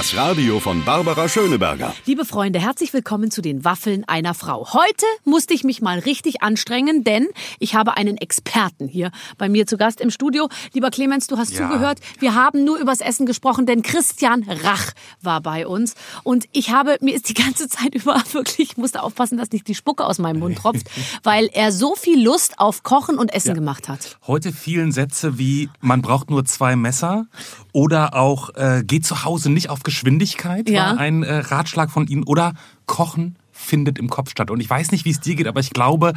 Das Radio von Barbara Schöneberger. Liebe Freunde, herzlich willkommen zu den Waffeln einer Frau. Heute musste ich mich mal richtig anstrengen, denn ich habe einen Experten hier bei mir zu Gast im Studio. Lieber Clemens, du hast Ja. zugehört. Wir haben nur übers Essen gesprochen, denn Christian Rach war bei uns. Und ich habe, mir ist die ganze Zeit über wirklich, ich musste aufpassen, dass nicht die Spucke aus meinem Mund tropft, weil er so viel Lust auf Kochen und Essen gemacht hat. Heute vielen Sätze wie, man braucht nur zwei Messer oder auch, äh, geht zu Hause nicht auf Geschwindigkeit, Ja. war ein äh, Ratschlag von Ihnen. Oder Kochen findet im Kopf statt. Und ich weiß nicht, wie es dir geht, aber ich glaube,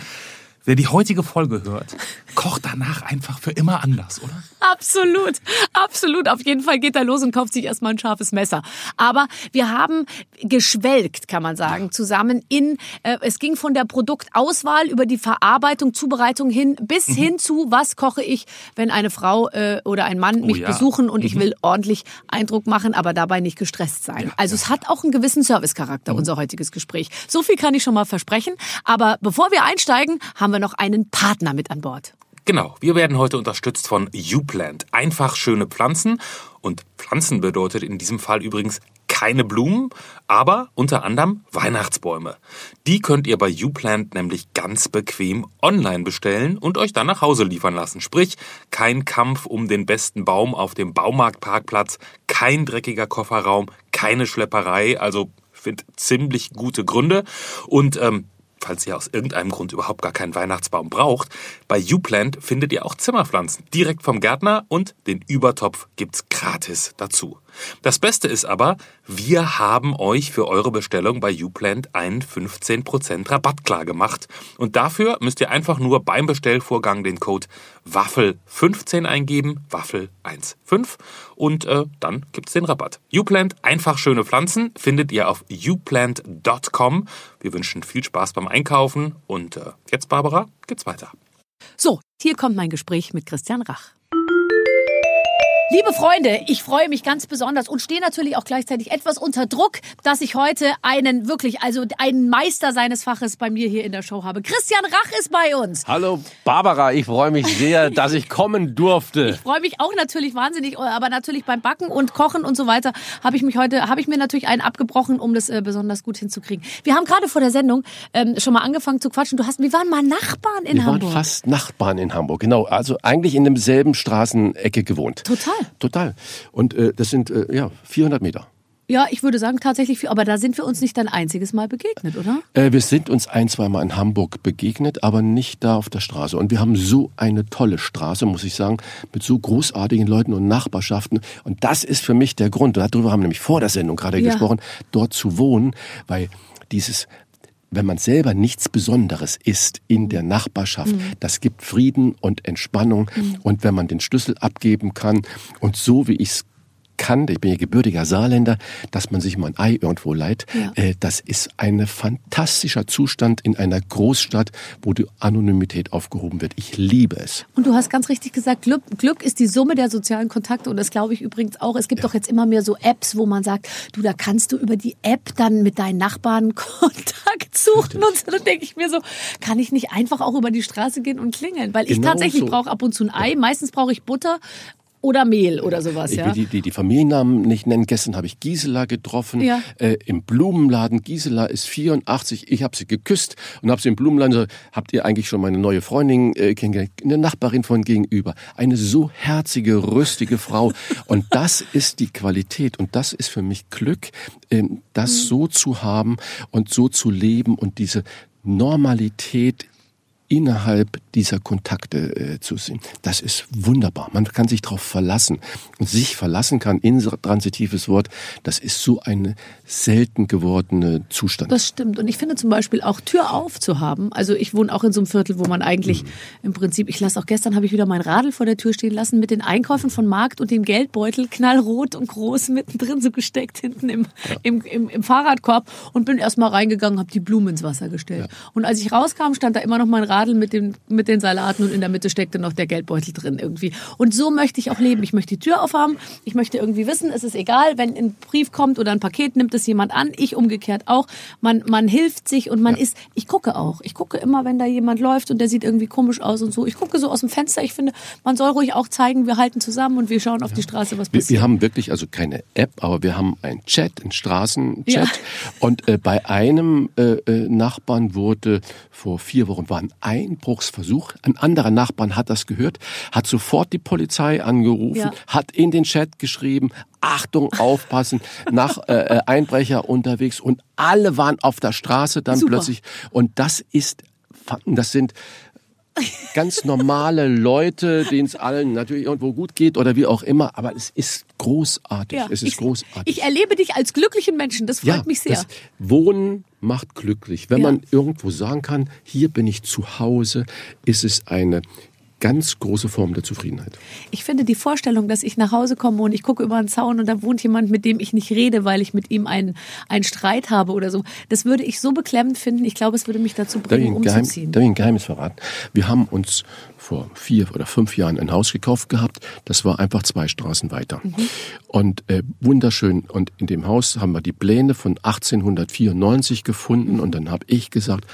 wer die heutige Folge hört, kocht danach einfach für immer anders, oder? Absolut, absolut. Auf jeden Fall geht er los und kauft sich erstmal ein scharfes Messer. Aber wir haben geschwelgt, kann man sagen, zusammen in, äh, es ging von der Produktauswahl über die Verarbeitung, Zubereitung hin, bis Mhm. hin zu, was koche ich, wenn eine Frau äh, oder ein Mann mich Oh ja. Mhm. besuchen und ich will ordentlich Eindruck machen, aber dabei nicht gestresst sein. also es hat auch einen gewissen Servicecharakter, Mhm. unser heutiges Gespräch. So viel kann ich schon mal versprechen. Aber bevor wir einsteigen, haben wir noch einen Partner mit an Bord. Genau, wir werden heute unterstützt von YouPlant. Einfach schöne Pflanzen. Und Pflanzen bedeutet in diesem Fall übrigens keine Blumen, aber unter anderem Weihnachtsbäume. Die könnt ihr bei YouPlant nämlich ganz bequem online bestellen und euch dann nach Hause liefern lassen. Sprich, kein Kampf um den besten Baum auf dem Baumarktparkplatz, kein dreckiger Kofferraum, keine Schlepperei, also finde ziemlich gute Gründe. Und ähm, falls ihr aus irgendeinem Grund überhaupt gar keinen Weihnachtsbaum braucht, bei YouPlant findet ihr auch Zimmerpflanzen direkt vom Gärtner und den Übertopf gibt's gratis dazu. Das Beste ist aber, wir haben euch für eure Bestellung bei YouPlant einen 15% Rabatt klar gemacht. Und dafür müsst ihr einfach nur beim Bestellvorgang den Code WAFFEL15 eingeben, WAFFEL15 und äh, dann gibt's den Rabatt. YouPlant, einfach schöne Pflanzen, findet ihr auf youplant.com. Wir wünschen viel Spaß beim Einkaufen und äh, jetzt, Barbara, geht's weiter. So, hier kommt mein Gespräch mit Christian Rach. Liebe Freunde, ich freue mich ganz besonders und stehe natürlich auch gleichzeitig etwas unter Druck, dass ich heute einen wirklich, also einen Meister seines Faches bei mir hier in der Show habe. Christian Rach ist bei uns. Hallo Barbara, ich freue mich sehr, dass ich kommen durfte. Ich freue mich auch natürlich wahnsinnig, aber natürlich beim Backen und Kochen und so weiter habe ich mich heute, habe ich mir natürlich einen abgebrochen, um das äh, besonders gut hinzukriegen. Wir haben gerade vor der Sendung ähm, schon mal angefangen zu quatschen. Du hast, wir waren mal Nachbarn in Wir Hamburg. waren fast Nachbarn in Hamburg, genau. Also eigentlich in demselben Straßenecke gewohnt. Total. Total. Und äh, das sind äh, ja 400 Meter. Ja, ich würde sagen tatsächlich, viel, aber da sind wir uns nicht ein einziges Mal begegnet, oder? Äh, wir sind uns ein, zwei Mal in Hamburg begegnet, aber nicht da auf der Straße. Und wir haben so eine tolle Straße, muss ich sagen, mit so großartigen Leuten und Nachbarschaften. Und das ist für mich der Grund, darüber haben wir nämlich vor der Sendung gerade Ja. gesprochen, dort zu wohnen, weil dieses wenn man selber nichts Besonderes ist in der Nachbarschaft, das gibt Frieden und Entspannung. Und wenn man den Schlüssel abgeben kann und so wie ich es kannte, ich bin ja gebürtiger Saarländer, dass man sich mal ein Ei irgendwo leiht, Ja. äh, das ist ein fantastischer Zustand in einer Großstadt, wo die Anonymität aufgehoben wird. Ich liebe es. Und du hast ganz richtig gesagt, Glück, Glück ist die Summe der sozialen Kontakte. Und das glaube ich übrigens auch. Es gibt doch jetzt immer mehr so Apps, wo man sagt, du, da kannst du über die App dann mit deinen Nachbarn Kontakt suchen. Und so, dann denke ich mir so, kann ich nicht einfach auch über die Straße gehen und klingeln? Weil ich Genau tatsächlich so. brauche ab und zu ein Ei. Meistens brauche ich Butter oder Mehl oder sowas, Ich ja. will die, die, die Familiennamen nicht nennen. Gestern habe ich Gisela getroffen Ja. äh, im Blumenladen. Gisela ist 84. Ich habe sie geküsst und habe sie im Blumenladen gesagt, habt ihr eigentlich schon meine neue Freundin äh, kennengelernt? Eine Nachbarin von gegenüber. Eine so herzige, rüstige Frau. und das ist die Qualität und das ist für mich Glück, ähm, das so zu haben und so zu leben und diese Normalität innerhalb dieser Kontakte äh, zu sehen. Das ist wunderbar. Man kann sich darauf verlassen. Und sich verlassen kann, intransitives Wort, das ist so ein selten gewordene Zustand. Das stimmt. Und ich finde zum Beispiel auch Tür auf zu haben. Also ich wohne auch in so einem Viertel, wo man eigentlich im Prinzip, ich lasse auch gestern, habe ich wieder mein Radl vor der Tür stehen lassen mit den Einkäufen von Markt und dem Geldbeutel knallrot und groß mittendrin so gesteckt hinten im, im, im, im Fahrradkorb und bin erst mal reingegangen, habe die Blumen ins Wasser gestellt. Und als ich rauskam, stand da immer noch mein Radl Schubladen mit, dem, mit den Salaten und in der Mitte steckte noch der Geldbeutel drin irgendwie. Und so möchte ich auch leben. Ich möchte die Tür aufhaben. Ich möchte irgendwie wissen, es ist egal, wenn ein Brief kommt oder ein Paket, nimmt es jemand an. Ich umgekehrt auch. Man, man hilft sich und man ist, ich gucke auch. Ich gucke immer, wenn da jemand läuft und der sieht irgendwie komisch aus und so. Ich gucke so aus dem Fenster. Ich finde, man soll ruhig auch zeigen, wir halten zusammen und wir schauen auf die Straße, was Wir, passiert. wir haben wirklich also keine App, aber wir haben einen Chat, einen Straßenchat. Ja. Und äh, bei einem äh, äh, Nachbarn wurde vor vier Wochen war ein Einbruchsversuch. Ein anderer Nachbarn hat das gehört, hat sofort die Polizei angerufen, Ja. hat in den Chat geschrieben, Achtung, aufpassen, nach äh, äh, Einbrecher unterwegs und alle waren auf der Straße dann Super. plötzlich. Und das ist, das sind ganz normale Leute, denen es allen natürlich irgendwo gut geht oder wie auch immer, aber es ist großartig. Ja, es ist ich, großartig. Ich erlebe dich als glücklichen Menschen. Das freut mich sehr. Wohnen macht glücklich. Wenn Ja. man irgendwo sagen kann, hier bin ich zu Hause, ist es eine ganz große Form der Zufriedenheit. Ich finde die Vorstellung, dass ich nach Hause komme und ich gucke über den Zaun und da wohnt jemand, mit dem ich nicht rede, weil ich mit ihm einen, einen Streit habe oder so. Das würde ich so beklemmend finden. Ich glaube, es würde mich dazu Darf bringen, Geheim, umzuziehen. darf ich ein Geheimnis verraten? Wir haben uns vor vier oder fünf Jahren ein Haus gekauft gehabt. Das war einfach zwei Straßen weiter. Mhm. Und äh, wunderschön. Und in dem Haus haben wir die Pläne von 1894 gefunden. Und dann habe ich gesagt,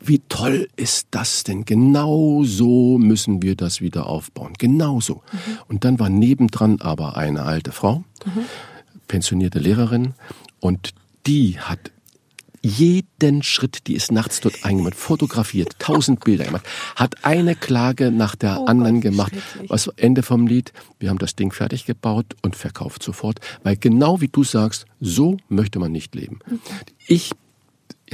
wie toll ist das denn? Genau so müssen wir das wieder aufbauen. Genau so. Und dann war nebendran aber eine alte Frau, pensionierte Lehrerin, und die hat jeden Schritt, die ist nachts dort eingemacht, fotografiert, tausend Bilder gemacht, hat eine Klage nach der Oh anderen Gott, gemacht. Was Ende vom Lied, wir haben das Ding fertig gebaut und verkauft sofort, weil genau wie du sagst, so möchte man nicht leben. Ich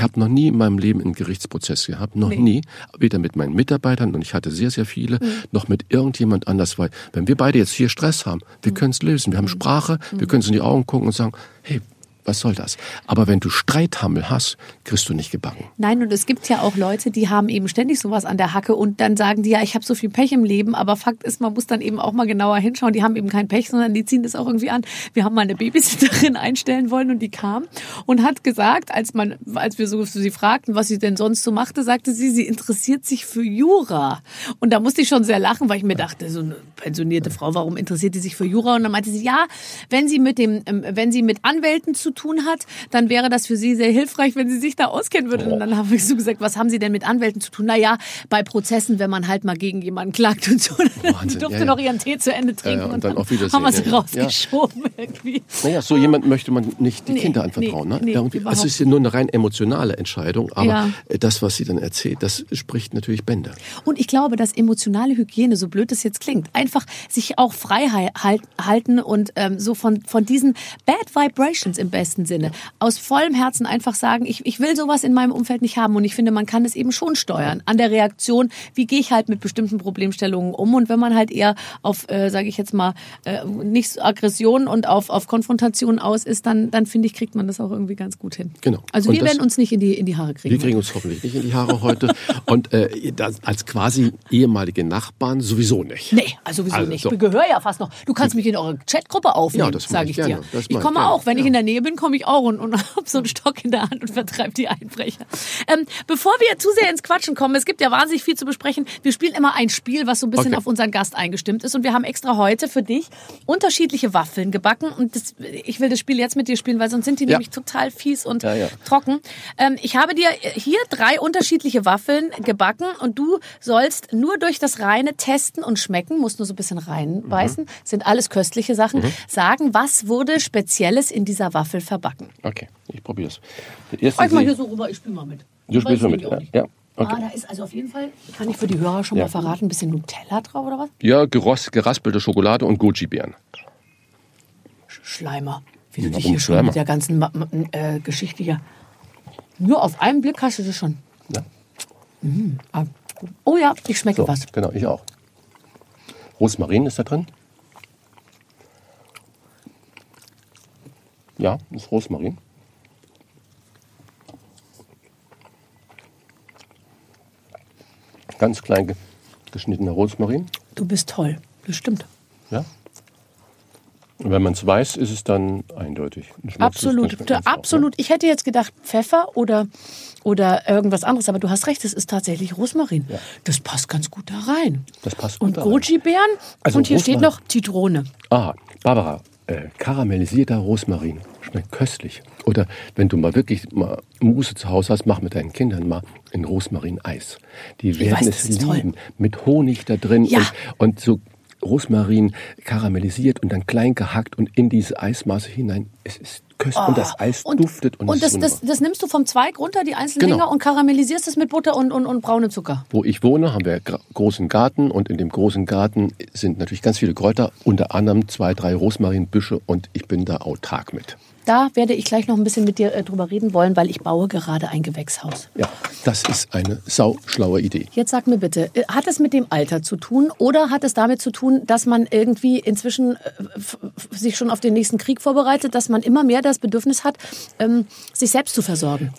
habe noch nie in meinem Leben einen Gerichtsprozess gehabt, noch Nee. nie, weder mit meinen Mitarbeitern und ich hatte sehr sehr viele, noch mit irgendjemand anders, weil wenn wir beide jetzt hier Stress haben, wir können es lösen, wir haben Sprache, wir können uns in die Augen gucken und sagen, hey, was soll das? Aber wenn du Streithammel hast, kriegst du nicht gebacken. Nein, und es gibt ja auch Leute, die haben eben ständig sowas an der Hacke und dann sagen die, ja, ich habe so viel Pech im Leben, aber Fakt ist, man muss dann eben auch mal genauer hinschauen. Die haben eben kein Pech, sondern die ziehen das auch irgendwie an. Wir haben mal eine Babysitterin einstellen wollen und die kam und hat gesagt, als man, als wir so sie fragten, was sie denn sonst so machte, sagte sie, sie interessiert sich für Jura. Und da musste ich schon sehr lachen, weil ich mir dachte, so eine pensionierte Frau, warum interessiert die sich für Jura? Und dann meinte sie, ja, wenn sie mit dem, ähm, wenn sie mit Anwälten zu tun hat, dann wäre das für sie sehr hilfreich, wenn sie sich da auskennen würde. Und dann habe ich so gesagt, was haben Sie denn mit Anwälten zu tun? Naja, bei Prozessen, wenn man halt mal gegen jemanden klagt und so. die Wahnsinn, durfte ja, ja. noch ihren Tee zu Ende trinken Ja, und, und dann dann, haben wir sie rausgeschoben irgendwie. Naja, so jemand möchte man nicht die Nee, Kinder anvertrauen. nee, ne? nee, überhaupt es ist ja nur eine rein emotionale Entscheidung, aber äh, das, was sie dann erzählt, das spricht natürlich Bände. Und ich glaube, dass emotionale Hygiene, so blöd es jetzt klingt, einfach sich auch frei halt, halten und ähm, so von, von diesen Bad Vibrations im besten Sinne aus vollem Herzen einfach sagen, ich, ich will sowas in meinem Umfeld nicht haben. Und ich finde, man kann es eben schon steuern an der Reaktion, wie gehe ich halt mit bestimmten Problemstellungen um. Und wenn man halt eher auf, äh, sage ich jetzt mal, äh, nicht Aggression und auf, auf Konfrontation aus ist, dann, dann finde ich, kriegt man das auch irgendwie ganz gut hin. Genau. Also Und wir werden uns nicht in die, in die Haare kriegen. Wir kriegen uns hoffentlich nicht in die Haare heute. Und äh, das, als quasi ehemalige Nachbarn sowieso nicht. Nee, also sowieso Also, nicht. so. Ich gehöre ja fast noch. Du kannst mich in eure Chatgruppe aufnehmen, Ja, sage ich ich, dir. Ich ich komme gerne. auch. Wenn ich Ja. in der Nähe bin, komme ich auch und, und habe so einen Stock in der Hand und vertreibe die Einbrecher. Ähm, bevor wir zu sehr ins Quatschen kommen, es gibt ja wahnsinnig viel zu besprechen. Wir spielen immer ein Spiel, was so ein bisschen Okay. auf unseren Gast eingestimmt ist. Und wir haben extra heute für dich unterschiedliche Waffeln gebacken. Und das, ich will das Spiel jetzt mit dir spielen, weil sonst sind die Ja. nämlich total fies und Ja, ja. trocken. Ähm, ich habe dir hier drei unterschiedliche Waffeln gebacken und du sollst nur durch das reine Testen und schmecken, musst nur so ein bisschen reinbeißen, Mhm. sind alles köstliche Sachen, sagen, was wurde Spezielles in dieser Waffel verbacken. Okay, ich probiere es. Zeig mal hier so rüber, ich spiele mal mit. Du spielst mal mit. Ja, ja, okay. Ah, da ist also auf jeden Fall, kann ich für die Hörer schon Ja. mal verraten, ein bisschen Nutella drauf oder was? ja geros, geraspelte Schokolade und Goji-Beeren. Sch- Schleimer. Wie du Warum dich hier schon Schleimer? mit der ganzen äh, Geschichte hier. Nur auf einen Blick hast du das schon. Ja. Gut. Oh ja, ich schmecke So, was. genau, ich auch. Rosmarin ist da drin. Ja, das ist Rosmarin. Ganz klein ge- geschnittener Rosmarin. Du bist toll. Das stimmt. Ja. Und wenn man es weiß, ist es dann eindeutig. Absolut, schmeckt man's auch, ne? absolut. Ich hätte jetzt gedacht Pfeffer oder, oder irgendwas anderes, aber du hast recht, es ist tatsächlich Rosmarin. Das passt ganz gut da rein. Das passt gut Und. Goji-Beeren Also und hier steht Rosmarin. noch Zitrone. Ah, Barbara, äh, karamellisierter Rosmarin schmeckt köstlich. Oder wenn du mal wirklich mal Muße zu Hause hast, mach mit deinen Kindern mal ein Rosmarin-Eis. Die werden weiß, es ist toll. lieben. Mit Honig da drin Ja. und, und so Rosmarin karamellisiert und dann klein gehackt und in diese Eismasse hinein. Es ist köstlich. und das Eis Oh. Und, duftet und, und es das, ist das, das nimmst du vom Zweig runter, die einzelnen Genau. Dinger, und karamellisierst es mit Butter und, und, und braunem Zucker. Wo ich wohne, haben wir einen großen Garten und in dem großen Garten sind natürlich ganz viele Kräuter, unter anderem zwei, drei Rosmarinbüsche und ich bin da autark mit. Da werde ich gleich noch ein bisschen mit dir äh, drüber reden wollen, weil ich baue gerade ein Gewächshaus. Ja, das ist eine sauschlaue Idee. Jetzt sag mir bitte, äh, hat es mit dem Alter zu tun oder hat es damit zu tun, dass man irgendwie inzwischen äh, sich schon auf den nächsten Krieg vorbereitet, dass man immer mehr das Bedürfnis hat, ähm, sich selbst zu versorgen?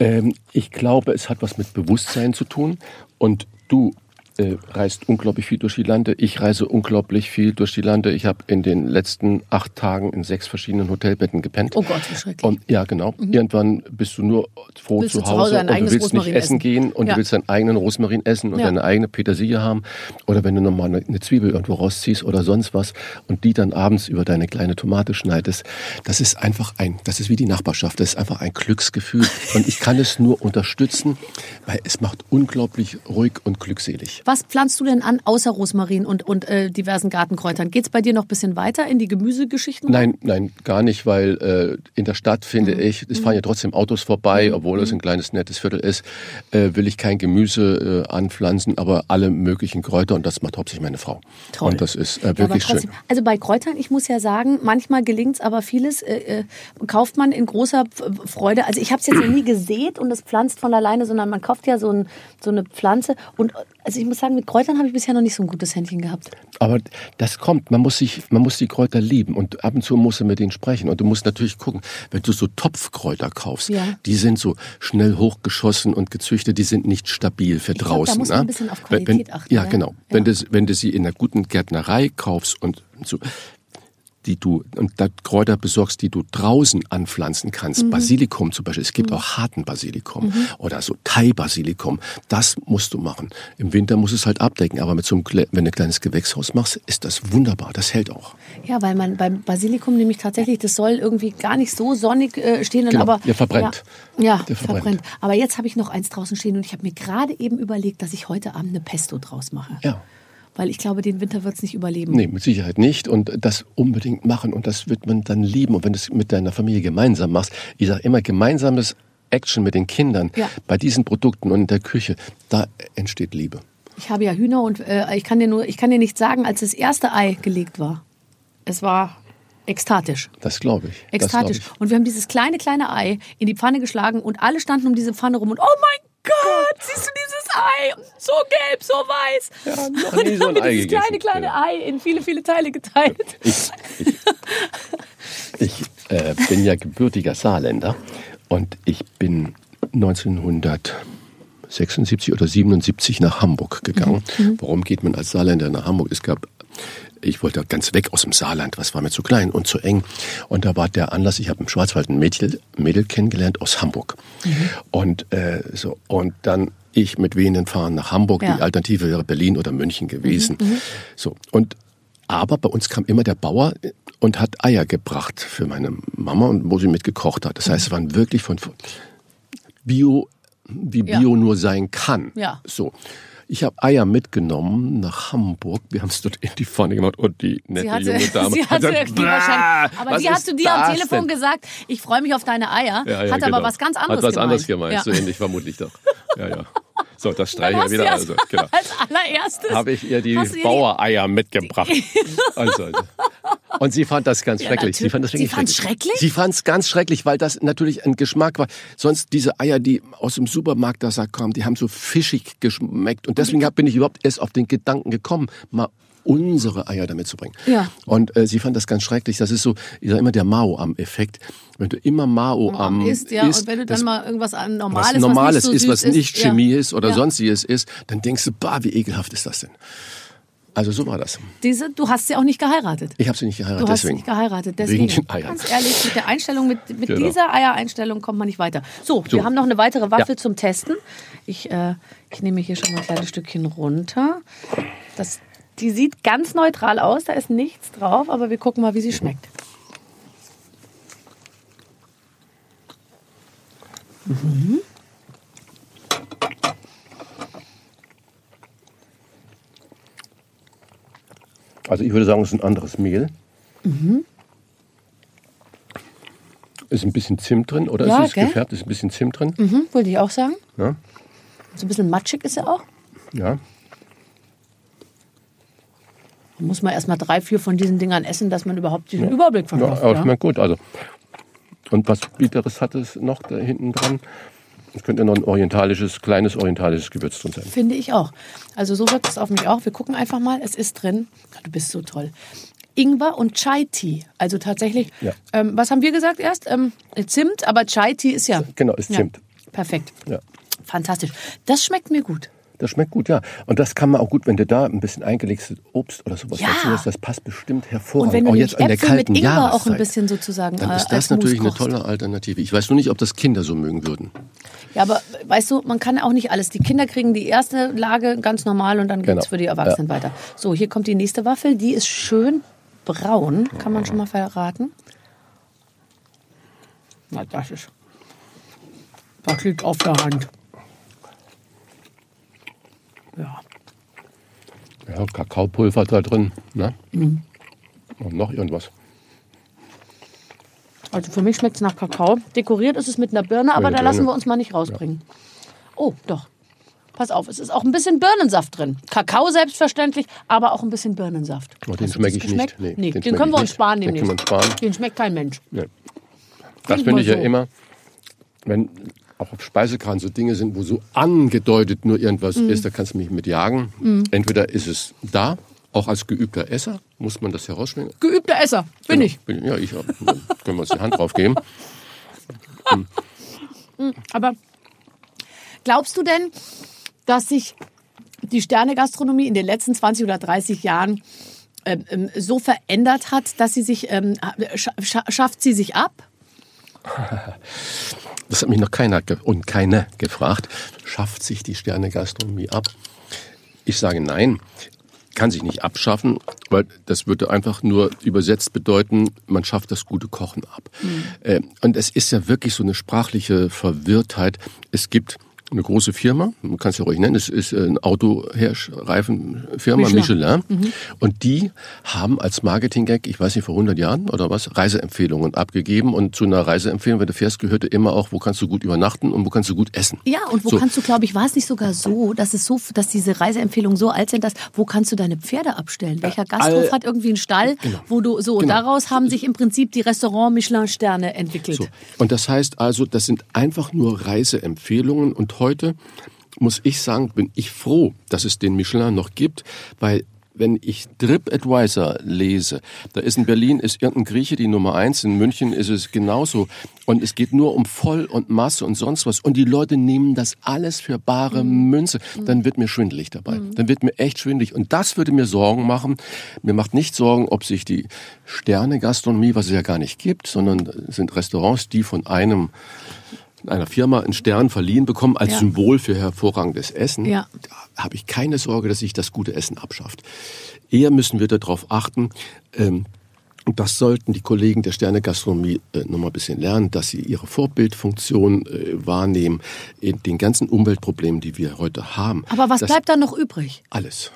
Ähm, ich glaube, es hat was mit Bewusstsein zu tun. Und du äh, reist unglaublich viel durch die Lande. Ich reise unglaublich viel durch die Lande. Ich habe in den letzten acht Tagen in sechs verschiedenen Hotelbetten gepennt. Oh Gott, wie schrecklich. Und, ja, genau. Irgendwann bist du nur froh Willst zu zu Hause Hause ein und du willst nicht Rosmarin essen essen. gehen und Ja. du willst deinen eigenen Rosmarin essen und Ja. deine eigene Petersilie haben. Oder wenn du nochmal eine, eine Zwiebel irgendwo rausziehst oder sonst was und die dann abends über deine kleine Tomate schneidest. Das ist einfach ein, das ist wie die Nachbarschaft. Das ist einfach ein Glücksgefühl. und ich kann es nur unterstützen, weil es macht unglaublich ruhig und glückselig. Was pflanzt du denn an, außer Rosmarin und, und äh, diversen Gartenkräutern? Geht es bei dir noch ein bisschen weiter in die Gemüsegeschichten? Nein, nein, gar nicht, weil äh, in der Stadt finde Mhm. ich, es fahren ja trotzdem Autos vorbei, obwohl es ein kleines nettes Viertel ist, äh, will ich kein Gemüse äh, anpflanzen, aber alle möglichen Kräuter und das macht hauptsächlich meine Frau. Toll. Und das ist äh, Ja, wirklich schön. trotzdem, Also bei Kräutern, ich muss ja sagen, manchmal gelingt's, aber vieles äh, kauft man in großer Freude. Also ich habe es jetzt noch nie gesät und es pflanzt von alleine, sondern man kauft ja so, ein, so eine Pflanze. Und also ich muss sagen, mit Kräutern habe ich bisher noch nicht so ein gutes Händchen gehabt. Aber das kommt, man muss sich, man muss die Kräuter lieben und ab und zu musst du mit denen sprechen und du musst natürlich gucken, wenn du so Topfkräuter kaufst, Ja. die sind so schnell hochgeschossen und gezüchtet, die sind nicht stabil für glaub, da draußen. muss man ne? ein bisschen auf Wenn- Qualität wenn, achten, Ja, ja. genau. Ja. Wenn, du, wenn du sie in einer guten Gärtnerei kaufst und so, die du und da Kräuter besorgst, die du draußen anpflanzen kannst. Mhm. Basilikum zum Beispiel. Es gibt auch harten Basilikum oder so Thai-Basilikum. Das musst du machen. Im Winter musst du es halt abdecken. Aber mit so einem, wenn du ein kleines Gewächshaus machst, ist das wunderbar. Das hält auch. Ja, weil man beim Basilikum nämlich tatsächlich, das soll irgendwie gar nicht so sonnig äh, stehen. Genau, aber der verbrennt. Ja, ja Der verbrennt. verbrennt. Aber jetzt habe ich noch eins draußen stehen und ich habe mir gerade eben überlegt, dass ich heute Abend eine Pesto draus mache. Ja. Weil ich glaube, den Winter wird es nicht überleben. Nee, mit Sicherheit nicht. Und das unbedingt machen. Und das wird man dann lieben. Und wenn du es mit deiner Familie gemeinsam machst, ich sage immer, gemeinsames Action mit den Kindern Ja. bei diesen Produkten und in der Küche, da entsteht Liebe. Ich habe ja Hühner und äh, ich kann dir nur, ich kann dir nicht sagen, als das erste Ei gelegt war. Es war ekstatisch. Das glaube ich. Ekstatisch. glaub Und wir haben dieses kleine, kleine Ei in die Pfanne geschlagen und alle standen um diese Pfanne rum und oh mein Gott, siehst du dieses Ei? So gelb, so weiß. Ja, noch und nie so haben ein wir Ei dieses gegessen. kleine, kleine. Ei in viele, viele Teile geteilt. Ich, ich, ich äh, bin ja gebürtiger Saarländer und ich bin 1976 oder 77 nach Hamburg gegangen. Warum geht man als Saarländer nach Hamburg? Es gab ich wollte ganz weg aus dem Saarland, was war mir zu klein und zu eng. Und da war der Anlass, ich habe im Schwarzwald ein Mädel, Mädel kennengelernt aus Hamburg. Und äh, so und dann ich mit Venen fahren nach Hamburg. Ja. Die Alternative wäre Berlin oder München gewesen. So und aber bei uns kam immer der Bauer und hat Eier gebracht für meine Mama und wo sie mitgekocht hat. Das heißt, es waren wirklich von Bio, wie Ja. Bio nur sein kann. Ja. So. Ich habe Eier mitgenommen nach Hamburg. Wir haben es dort in die Pfanne gemacht und die nette hatte, junge Dame sie hat gesagt, irgendwie "Bah, wahrscheinlich. Aber die hast du dir am Telefon denn?" gesagt, ich freue mich auf deine Eier, Ja, ja, hat genau. aber was ganz anderes Hat was gemeint. anderes gemeint, Ja. so ähnlich vermutlich doch. Ja, ja. So, das streiche ich wieder. Also, genau. als allererstes Habe ich ihr die Bauereier mitgebracht. Also, also. Und sie fand das ganz Ja, schrecklich. Sie fand das Sie wirklich fand's schrecklich? Sie fand es ganz schrecklich, weil das natürlich ein Geschmack war. Sonst diese Eier, die aus dem Supermarkt da kamen, die haben so fischig geschmeckt. Und deswegen bin ich überhaupt erst auf den Gedanken gekommen, mal unsere Eier damit zu bringen. Ja. Und äh, sie fand das ganz schrecklich. Das ist so, ich sage immer der Mao-Am-Effekt. Wenn du immer Mao-Am isst, ja, isst, und wenn du dann mal irgendwas an was Normales, Normales was nicht ist, so was süß nicht ist, Chemie ja. ist oder ja. sonstiges ist, dann denkst du, bah, wie ekelhaft ist das denn? Also so war das. Diese, du hast sie auch nicht geheiratet. Ich habe sie nicht geheiratet, Du hast sie deswegen. nicht geheiratet, deswegen. Wegen den Eiern. Ganz ehrlich, mit der Einstellung, mit, mit Genau. dieser Eiereinstellung kommt man nicht weiter. So, wir haben noch eine weitere Waffel Ja. zum Testen. Ich, äh, ich nehme hier schon mal ein kleines Stückchen runter. Das, die sieht ganz neutral aus, da ist nichts drauf, aber wir gucken mal, wie sie schmeckt. Also ich würde sagen, es ist ein anderes Mehl. Mhm. Ist ein bisschen Zimt drin, oder? Ja, ist es gell? gefärbt? Ist ein bisschen Zimt drin? Mhm, wollte ich auch sagen. Ja. So ein bisschen matschig ist er auch. ja. Da muss man erst mal drei, vier von diesen Dingern essen, dass man überhaupt den Überblick Ja, verschafft. aber Ja, schmeckt gut. Also. Und was Bitteres hat es noch da hinten dran? Es könnte noch ein orientalisches, kleines orientalisches Gewürz drin sein. Finde ich auch. Also so wirkt es auf mich auch. Wir gucken einfach mal. Es ist drin. Du bist so toll. Ingwer und Chai Tea. Also tatsächlich, Ja. ähm, was haben wir gesagt erst? Ähm, Zimt, aber Chai Tea ist ja. Genau, ist Zimt. Ja, perfekt. Ja. Fantastisch. Das schmeckt mir gut. Das schmeckt gut, ja. Und das kann man auch gut, wenn du da ein bisschen eingelegtes Obst oder sowas Ja. dazu hast, das passt bestimmt Und hervorragend. wenn du auch jetzt an der Äpfel mit kalten Ingwer auch ein bisschen sozusagen Dann äh, ist das natürlich eine tolle Alternative. Ich weiß nur nicht, ob das Kinder so mögen würden. Ja, aber weißt du, man kann auch nicht alles. Die Kinder kriegen die erste Lage ganz normal und dann geht's Genau. für die Erwachsenen weiter. So, hier kommt die nächste Waffel. Die ist schön braun, kann man schon mal verraten. Na, das ist. Das liegt auf der Hand. Ja. Ja, Kakaopulver da drin. Ne? Mhm. Und noch irgendwas. Also für mich schmeckt es nach Kakao. Dekoriert ist es mit einer Birne, aber da lassen wir uns mal nicht rausbringen. Oh, doch. Pass auf, es ist auch ein bisschen Birnensaft drin. Kakao selbstverständlich, aber auch ein bisschen Birnensaft. Oh, den schmecke ich nicht. Nee, den den, schmecke können wir uns sparen Den demnächst. man sparen. Den schmeckt kein Mensch. Nee. Das finde ich ja so. immer, wenn auch auf Speisekran so Dinge sind, wo so angedeutet nur irgendwas Mhm. ist, da kannst du mich mit jagen. Entweder ist es da, auch als geübter Esser, muss man das herausschmecken. Geübter Esser, bin ich. Bin, ja, ich können wir uns die Hand drauf geben. Aber glaubst du denn, dass sich die Sternegastronomie in den letzten 20 oder 30 Jahren ähm, ähm, so verändert hat, dass sie sich, ähm, scha scha schafft sie sich ab? Das hat mich noch keiner ge und keine gefragt. Schafft sich die Sterne-Gastronomie ab? Ich sage nein. Kann sich nicht abschaffen, weil das würde einfach nur übersetzt bedeuten, man schafft das gute Kochen ab. Äh, und es ist ja wirklich so eine sprachliche Verwirrtheit. Es gibt eine große Firma, man kann es ja ruhig nennen, es ist eine Autoreifenfirma, Michelin. Michelin. Und die haben als Marketing-Gag, ich weiß nicht, vor 100 Jahren oder was, Reiseempfehlungen abgegeben. Und zu einer Reiseempfehlung, wenn du fährst, gehörte immer auch, wo kannst du gut übernachten und wo kannst du gut essen. Ja, und wo So. kannst du, glaube ich, war es nicht sogar so, dass es so, dass diese Reiseempfehlungen so alt sind, dass wo kannst du deine Pferde abstellen? Welcher Gasthof all- hat irgendwie einen Stall, wo du so und Genau. daraus haben sich im Prinzip die Restaurant Michelin Sterne entwickelt. So. Und das heißt also, das sind einfach nur Reiseempfehlungen. Und heute muss ich sagen, bin ich froh, dass es den Michelin noch gibt, weil wenn ich TripAdvisor lese, da ist in Berlin ist irgendein Grieche die Nummer eins, in München ist es genauso. Und es geht nur um Voll und Masse und sonst was. Und die Leute nehmen das alles für bare Münze. Dann wird mir schwindelig dabei. Dann wird mir echt schwindelig. Und das würde mir Sorgen machen. Mir macht nicht Sorgen, ob sich die Sterne-Gastronomie, was es ja gar nicht gibt, sondern sind Restaurants, die von einem einer Firma einen Stern verliehen bekommen als Ja. Symbol für hervorragendes Essen, Ja. da habe ich keine Sorge, dass sich das gute Essen abschafft. Eher müssen wir darauf achten, ähm, und das sollten die Kollegen der Sterne-Gastronomie äh, noch mal ein bisschen lernen, dass sie ihre Vorbildfunktion äh, wahrnehmen in den ganzen Umweltproblemen, die wir heute haben. Aber was das, bleibt dann noch übrig? Alles.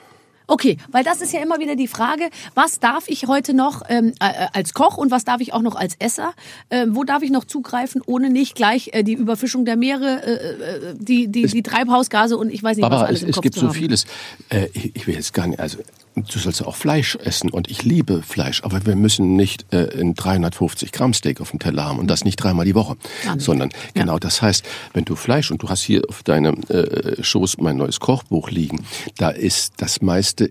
Okay, weil das ist ja immer wieder die Frage, was darf ich heute noch ähm, äh, als Koch und was darf ich auch noch als Esser? Ähm, wo darf ich noch zugreifen, ohne nicht gleich äh, die Überfischung der Meere, äh, äh, die, die, die Treibhausgase und ich weiß nicht, was Aber alles es, im es Kopf gibt zu so haben. vieles. Äh, ich, ich will jetzt gar nicht, also du sollst ja auch Fleisch essen und ich liebe Fleisch, aber wir müssen nicht äh, ein 350 Gramm Steak auf dem Teller haben und das nicht dreimal die Woche, sondern genau das heißt, wenn du Fleisch und du hast hier auf deinem äh, Schoß mein neues Kochbuch liegen, da ist das meiste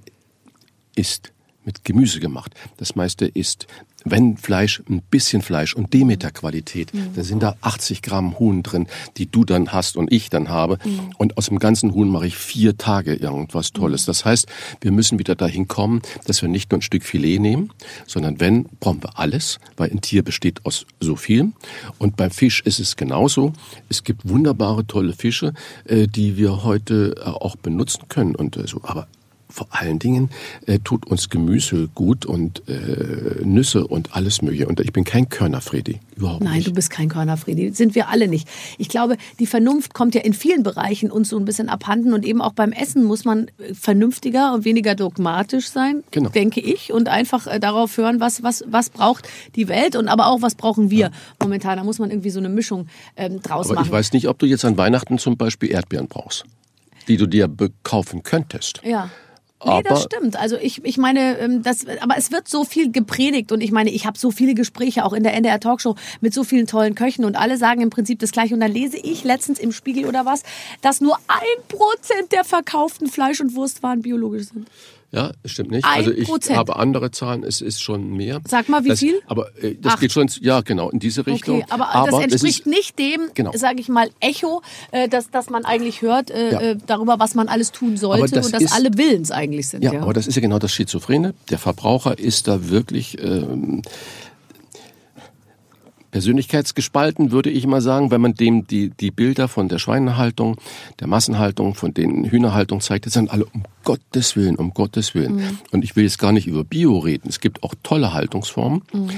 ist mit Gemüse gemacht. Das meiste ist, wenn Fleisch, ein bisschen Fleisch und Demeter-Qualität. Mhm. Da sind da 80 Gramm Huhn drin, die du dann hast und ich dann habe. Mhm. Und aus dem ganzen Huhn mache ich vier Tage irgendwas Tolles. Mhm. Das heißt, wir müssen wieder dahin kommen, dass wir nicht nur ein Stück Filet nehmen, sondern wenn, brauchen wir alles, weil ein Tier besteht aus so viel. Und beim Fisch ist es genauso. Es gibt wunderbare, tolle Fische, äh, die wir heute äh, auch benutzen können. Und so, aber vor allen Dingen äh, tut uns Gemüse gut und äh, Nüsse und alles mögliche. Und ich bin kein Körnerfredi, überhaupt Nein, nicht. du bist kein Körnerfredi. Sind wir alle nicht. Ich glaube, die Vernunft kommt ja in vielen Bereichen uns so ein bisschen abhanden. Und eben auch beim Essen muss man äh, vernünftiger und weniger dogmatisch sein, Genau. denke ich. Und einfach äh, darauf hören, was, was, was braucht die Welt und aber auch, was brauchen wir momentan. Da muss man irgendwie so eine Mischung ähm, draus Aber machen. ich weiß nicht, ob du jetzt an Weihnachten zum Beispiel Erdbeeren brauchst, die du dir bekaufen könntest. Ja. Nee, das stimmt. Also ich, ich meine, ähm, das, aber es wird so viel gepredigt und ich meine, ich habe so viele Gespräche auch in der NDR Talkshow mit so vielen tollen Köchen und alle sagen im Prinzip das Gleiche. Und dann lese ich letztens im Spiegel oder was, dass nur ein Prozent der verkauften Fleisch- und Wurstwaren biologisch sind. Ja, das stimmt nicht. Ein also ich habe andere Zahlen, es ist schon mehr. Sag mal, wie das, viel? Aber äh, das Acht. geht schon, ja genau, in diese Richtung. Okay, aber, das es entspricht ist, nicht dem, Genau. sage ich mal, Echo, äh, dass, dass man eigentlich hört äh, Ja. äh, darüber, was man alles tun sollte das und dass ist- alle willens eigentlich sind. Ja, aber das ist ja genau das Schizophrene. Der Verbraucher ist da wirklich ähm, persönlichkeitsgespalten, würde ich mal sagen, wenn man dem die, die Bilder von der Schweinehaltung, der Massenhaltung, von den Hühnerhaltung zeigt, das sind alle um Gottes Willen, um Gottes Willen. Mhm. Und ich will jetzt gar nicht über Bio reden. Es gibt auch tolle Haltungsformen. Mhm.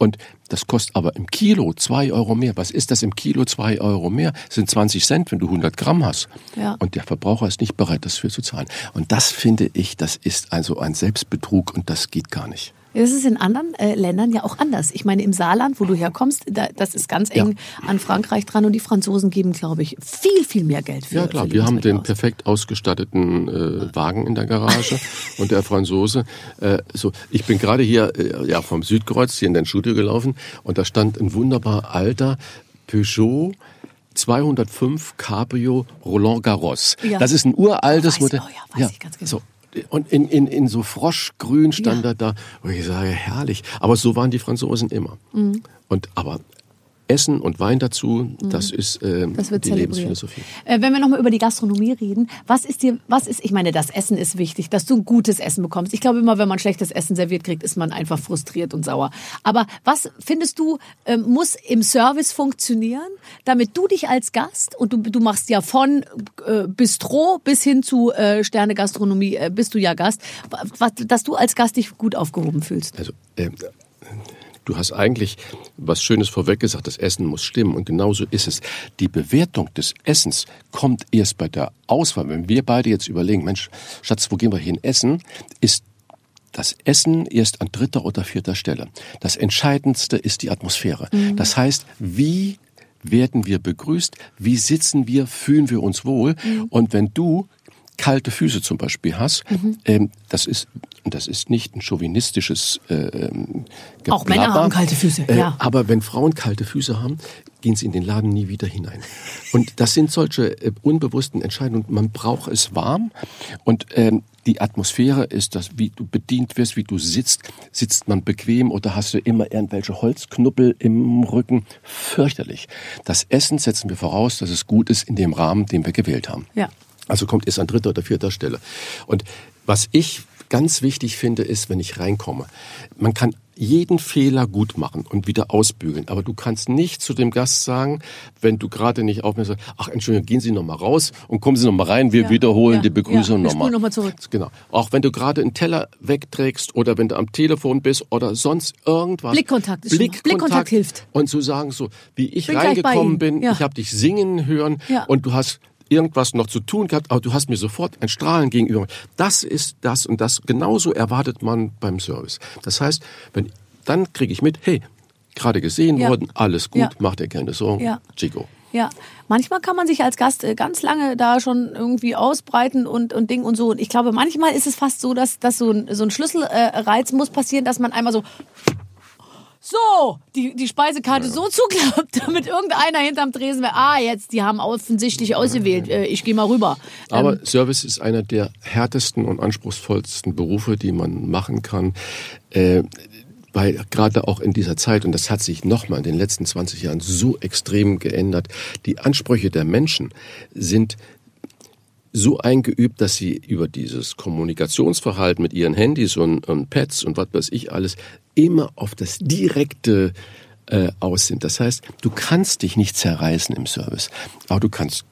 Und das kostet aber im Kilo zwei Euro mehr. Was ist das im Kilo zwei Euro mehr? Das sind 20 Cent, wenn du 100 Gramm hast. Ja. Und der Verbraucher ist nicht bereit, das für zu zahlen. Und das finde ich, das ist also ein Selbstbetrug und das geht gar nicht. Das ist in anderen äh, Ländern ja auch anders. Ich meine, im Saarland, wo du herkommst, da, das ist ganz eng an Frankreich dran und die Franzosen geben, glaube ich, viel, viel mehr Geld für Ja klar, für wir haben den aus. perfekt ausgestatteten äh, Wagen in der Garage und der Franzose. Äh, so, ich bin gerade hier äh, ja vom Südkreuz hier in dein Studio gelaufen und da stand ein wunderbar alter Peugeot 205 Cabrio Roland Garros. Ja. Das ist ein uraltes Modell. oh ja, weiß ich ganz genau. So. Und in, in, in so Froschgrün stand Ja. er da, wo ich sage, herrlich. Aber so waren die Franzosen immer. Mhm. Und aber Essen und Wein dazu, das ist äh, Mhm. Das wird die zelebriert. Lebensphilosophie. Äh, wenn wir nochmal über die Gastronomie reden, was ist dir, was ist, ich meine, das Essen ist wichtig, dass du ein gutes Essen bekommst. Ich glaube immer, wenn man schlechtes Essen serviert kriegt, ist man einfach frustriert und sauer. Aber was findest du, ähm, muss im Service funktionieren, damit du dich als Gast, und du, du machst ja von äh, Bistro bis hin zu äh, Sterne Gastronomie, äh, bist du ja Gast, was, dass du als Gast dich gut aufgehoben fühlst. Also, äh, du hast eigentlich was Schönes vorweg gesagt, das Essen muss stimmen und genauso ist es. Die Bewertung des Essens kommt erst bei der Auswahl. Wenn wir beide jetzt überlegen, Mensch, Schatz, wo gehen wir hin essen, ist das Essen erst an dritter oder vierter Stelle. Das Entscheidendste ist die Atmosphäre. Das heißt, wie werden wir begrüßt? Wie sitzen wir? Fühlen wir uns wohl? Und wenn du kalte Füße zum Beispiel hast, ähm, das ist das ist nicht ein chauvinistisches äh, ähm, Auch Männer haben kalte Füße, Äh, ja. Aber wenn Frauen kalte Füße haben, gehen sie in den Laden nie wieder hinein. Und das sind solche äh, unbewussten Entscheidungen. Man braucht es warm und ähm, die Atmosphäre ist das, wie du bedient wirst, wie du sitzt. Sitzt man bequem oder hast du immer irgendwelche Holzknuppel im Rücken? Fürchterlich. Das Essen setzen wir voraus, dass es gut ist in dem Rahmen, den wir gewählt haben. Ja. Also kommt es an dritter oder vierter Stelle. Und was ich ganz wichtig finde, ist, wenn ich reinkomme, man kann jeden Fehler gut machen und wieder ausbügeln. Aber du kannst nicht zu dem Gast sagen, wenn du gerade nicht aufmerksam sagst, ach Entschuldigung, gehen Sie noch mal raus und kommen Sie noch mal rein, wir Ja, wiederholen ja, die Begrüßung ja, wir noch spulen mal. noch mal zurück. Genau. Auch wenn du gerade einen Teller wegträgst oder wenn du am Telefon bist oder sonst irgendwas. Blickkontakt ist mal- Blickkontakt hilft. Und zu sagen so, wie ich Bin reingekommen bin, Ja. ich habe dich singen hören und du hast irgendwas noch zu tun gehabt, aber du hast mir sofort ein Strahlen gegenüber. Das ist das und das. Genauso erwartet man beim Service. Das heißt, wenn, dann kriege ich mit, hey, gerade gesehen Ja. worden, alles gut, Ja. mach dir keine Sorgen, Ja. Chico. Ja, manchmal kann man sich als Gast äh, ganz lange da schon irgendwie ausbreiten und, und Ding und so. Und ich glaube, manchmal ist es fast so, dass, dass so ein, so ein Schlüsselreiz muss passieren, dass man einmal so so die, die Speisekarte so zuklappt, damit irgendeiner hinterm Tresen wäre, ah, jetzt, die haben offensichtlich ausgewählt, äh, ich gehe mal rüber. Aber Ähm, Service ist einer der härtesten und anspruchsvollsten Berufe, die man machen kann. Äh, weil gerade auch in dieser Zeit, und das hat sich nochmal in den letzten 20 Jahren so extrem geändert, die Ansprüche der Menschen sind so eingeübt, dass sie über dieses Kommunikationsverhalten mit ihren Handys und, und Pads und was weiß ich alles immer auf das direkte äh, aus sind. Das heißt, du kannst dich nicht zerreißen im Service, aber du kannst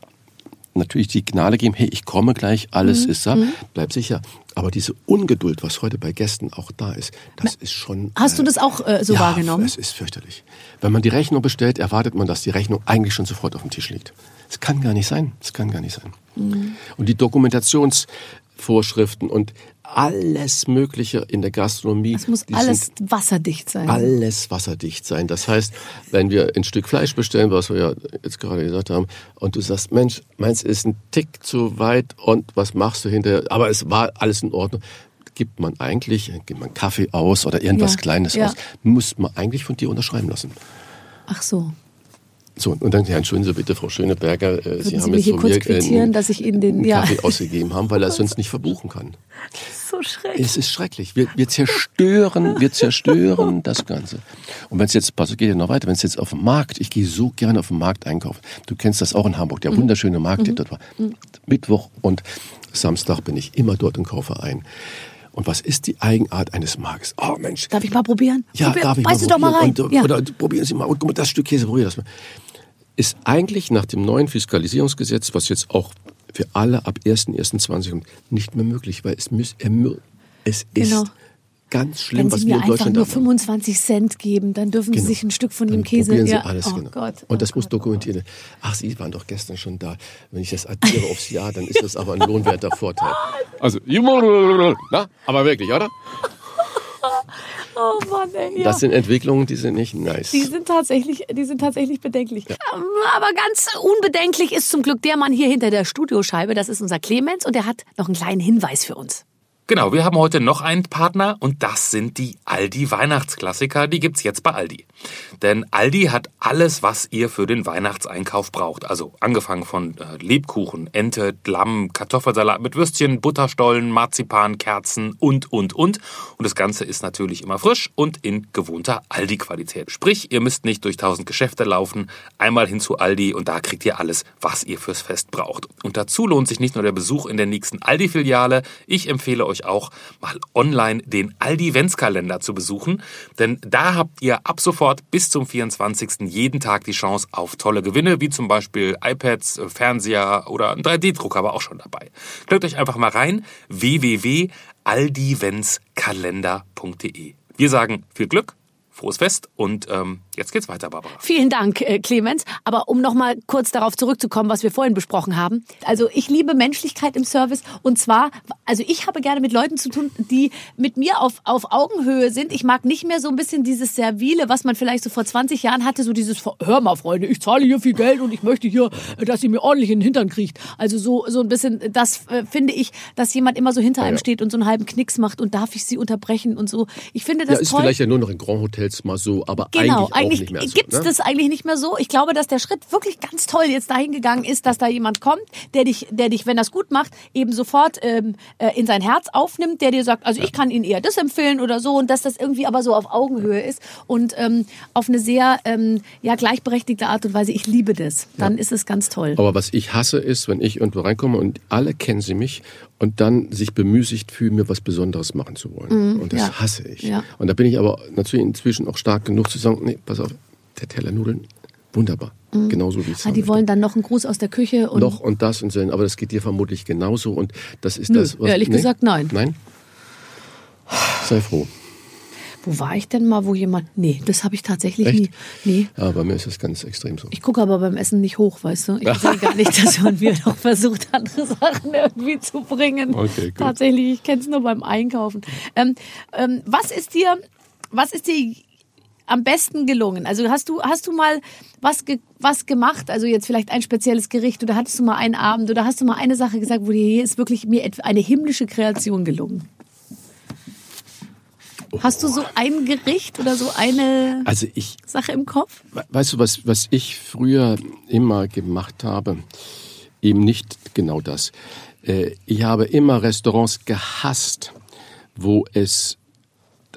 natürlich die Gnade geben, hey, ich komme gleich, alles Mhm. ist da, bleib sicher. Aber diese Ungeduld, was heute bei Gästen auch da ist, das ist schon... Hast du das auch äh, so ja, wahrgenommen? es ist fürchterlich. Wenn man die Rechnung bestellt, erwartet man, dass die Rechnung eigentlich schon sofort auf dem Tisch liegt. Das kann gar nicht sein. Das kann gar nicht sein. Mhm. Und die Dokumentationsvorschriften und alles Mögliche in der Gastronomie. Es muss alles wasserdicht sein. alles wasserdicht sein. Das heißt, wenn wir ein Stück Fleisch bestellen, was wir ja jetzt gerade gesagt haben, und du sagst, Mensch, meins ist ein Tick zu weit und was machst du hinterher? Aber es war alles in Ordnung. Gibt man eigentlich, gibt man Kaffee aus oder irgendwas Ja, Kleines ja. aus, muss man eigentlich von dir unterschreiben lassen. Ach so. So, und dann, ja, entschuldigen Sie bitte, Frau Schöneberger, äh, Sie Sie haben mir jetzt hier von kurz mir quittieren, dass ich Ihnen den- ja. Kaffee ausgegeben haben, weil er es sonst nicht verbuchen kann. So schrecklich. Es ist schrecklich. Wir, wir zerstören, wir zerstören das Ganze. Und wenn es jetzt, pass, geht ja noch weiter, wenn es jetzt auf dem Markt, ich gehe so gerne auf den Markt einkaufen. Du kennst das auch in Hamburg, der wunderschöne Markt, der dort war. Mittwoch und Samstag bin ich immer dort und kaufe ein. Und was ist die Eigenart eines Marktes? Oh Mensch. Darf ich mal probieren? Ja, Probier, darf ich mal du doch mal rein. probieren? Und, ja. Oder probieren Sie mal. Und guck mal, das Stück Käse, probier das mal. Ist eigentlich nach dem neuen Fiskalisierungsgesetz, was jetzt auch für alle ab 1.1.20 kommt, nicht mehr möglich, weil es, müß, er, es ist Genau. ganz schlimm, Wenn was Sie wir mir in einfach Deutschland nur haben. 25 Cent geben, dann dürfen Sie Genau. sich ein Stück von Dann dem Käse. Sie ja. alles, oh genau. Gott. Und das oh muss Gott, oh dokumentiert werden. Ach, Sie waren doch gestern schon da. Wenn ich das addiere aufs Jahr, dann ist das aber ein lohnwerter Vorteil. Also, na, aber wirklich, oder? Oh Mann, ey. Ja. Das sind Entwicklungen, die sind nicht nice. Die sind tatsächlich, die sind tatsächlich bedenklich. Ähm, Aber ganz unbedenklich ist zum Glück der Mann hier hinter der Studioscheibe. Das ist unser Clemens und er hat noch einen kleinen Hinweis für uns. Genau, wir haben heute noch einen Partner und das sind die Aldi Weihnachtsklassiker. Die gibt's jetzt bei Aldi. Denn Aldi hat alles, was ihr für den Weihnachtseinkauf braucht. Also angefangen von äh, Lebkuchen, Ente, Lamm, Kartoffelsalat mit Würstchen, Butterstollen, Marzipan, Kerzen und, und, und. Und das Ganze ist natürlich immer frisch und in gewohnter Aldi-Qualität. Sprich, ihr müsst nicht durch tausend Geschäfte laufen, einmal hin zu Aldi und da kriegt ihr alles, was ihr fürs Fest braucht. Und dazu lohnt sich nicht nur der Besuch in der nächsten Aldi-Filiale. Ich empfehle euch auch, mal online den Aldi-Ventskalender zu besuchen, denn da habt ihr ab sofort bis zum 24. jeden Tag die Chance auf tolle Gewinne, wie zum Beispiel iPads, äh, Fernseher oder ein 3D-Drucker war auch schon dabei. Klickt euch einfach mal rein, www.aldiventskalender.de. Wir sagen viel Glück, frohes Fest und ähm, jetzt geht's weiter, Barbara. Vielen Dank, äh, Clemens. Aber um noch mal kurz darauf zurückzukommen, was wir vorhin besprochen haben. Also ich liebe Menschlichkeit im Service und zwar, also ich habe gerne mit Leuten zu tun, die mit mir auf, auf Augenhöhe sind. Ich mag nicht mehr so ein bisschen dieses Servile, was man vielleicht so vor 20 Jahren hatte, so dieses, hör mal Freunde, ich zahle hier viel Geld und ich möchte hier, äh, dass ihr mir ordentlich in den Hintern kriegt. Also so, so ein bisschen, das äh, finde ich, dass jemand immer so hinter einem Ja. steht und so einen halben Knicks macht und darf ich sie unterbrechen und so. Ich finde das Ja, ist toll. vielleicht ja nur noch in Grand Hotels mal so, aber Genau, eigentlich, auch eigentlich nicht mehr so. gibt's ne? das eigentlich nicht mehr so. Ich glaube, dass der Schritt wirklich ganz toll jetzt dahin gegangen ist, dass da jemand kommt, der dich, der dich, wenn das gut macht, eben sofort ähm, äh, in sein Herz aufnimmt, der dir sagt, also ich kann Ihnen eher das empfehlen oder so und dass das irgendwie aber so auf Augenhöhe ist und ähm, auf eine sehr ähm, ja gleichberechtigte Art und Weise. Ich liebe das. Dann ist es ganz toll. Aber was ich hasse, ist, wenn ich irgendwo reinkomme und alle kennen sie mich und dann sich bemüßigt fühlen, mir was Besonderes machen zu wollen. und das Mhm, ja. hasse ich. Ja. Und da bin ich aber natürlich inzwischen auch stark genug zu sagen, nee, pass auf, der Teller Nudeln, wunderbar. Genauso wie es Ah, die wollen dann noch einen Gruß aus der Küche und noch und das und so, aber das geht dir vermutlich genauso und das ist Nö, das, ehrlich gesagt, nein. Nein? Sei froh. Wo war ich denn mal, wo jemand? Nee, das habe ich tatsächlich Echt? nie. Nee. Ja, bei mir ist das ganz extrem so. Ich gucke aber beim Essen nicht hoch, weißt du? Ich will gar nicht, dass man mir noch versucht, andere Sachen irgendwie zu bringen. Okay, gut. Tatsächlich, ich kenne es nur beim Einkaufen. Ähm, ähm, was ist dir, was ist dir am besten gelungen? Also hast du, hast du mal was, ge was gemacht? Also jetzt vielleicht ein spezielles Gericht oder hattest du mal einen Abend oder hast du mal eine Sache gesagt, wo dir hier ist wirklich mir eine himmlische Kreation gelungen? Hast du so ein Gericht oder so eine Also ich, Sache im Kopf? we- weißt du, was, was ich früher immer gemacht habe? Eben nicht genau das. Äh, Ich habe immer Restaurants gehasst, wo es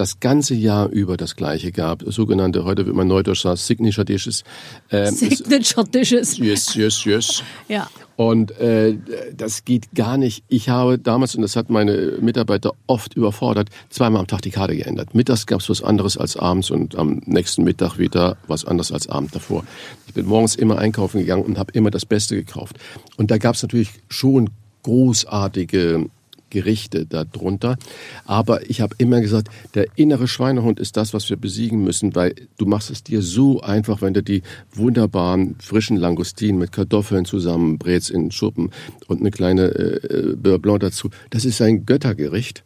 das ganze Jahr über das Gleiche gab. Sogenannte, heute wird man neudeutsch sagen, Signature Dishes. Ähm, Signature Dishes. Yes, yes, yes. Ja. Und äh, das geht gar nicht. Ich habe damals, und das hat meine Mitarbeiter oft überfordert, zweimal am Tag die Karte geändert. Mittags gab es was anderes als abends und am nächsten Mittag wieder was anderes als Abend davor. Ich bin morgens immer einkaufen gegangen und habe immer das Beste gekauft. Und da gab es natürlich schon großartige Gerichte darunter. Aber ich habe immer gesagt, der innere Schweinehund ist das, was wir besiegen müssen, weil du machst es dir so einfach, wenn du die wunderbaren frischen Langustinen mit Kartoffeln zusammenbrätst in Schuppen und eine kleine äh, Beurre Blanc dazu. Das ist ein Göttergericht.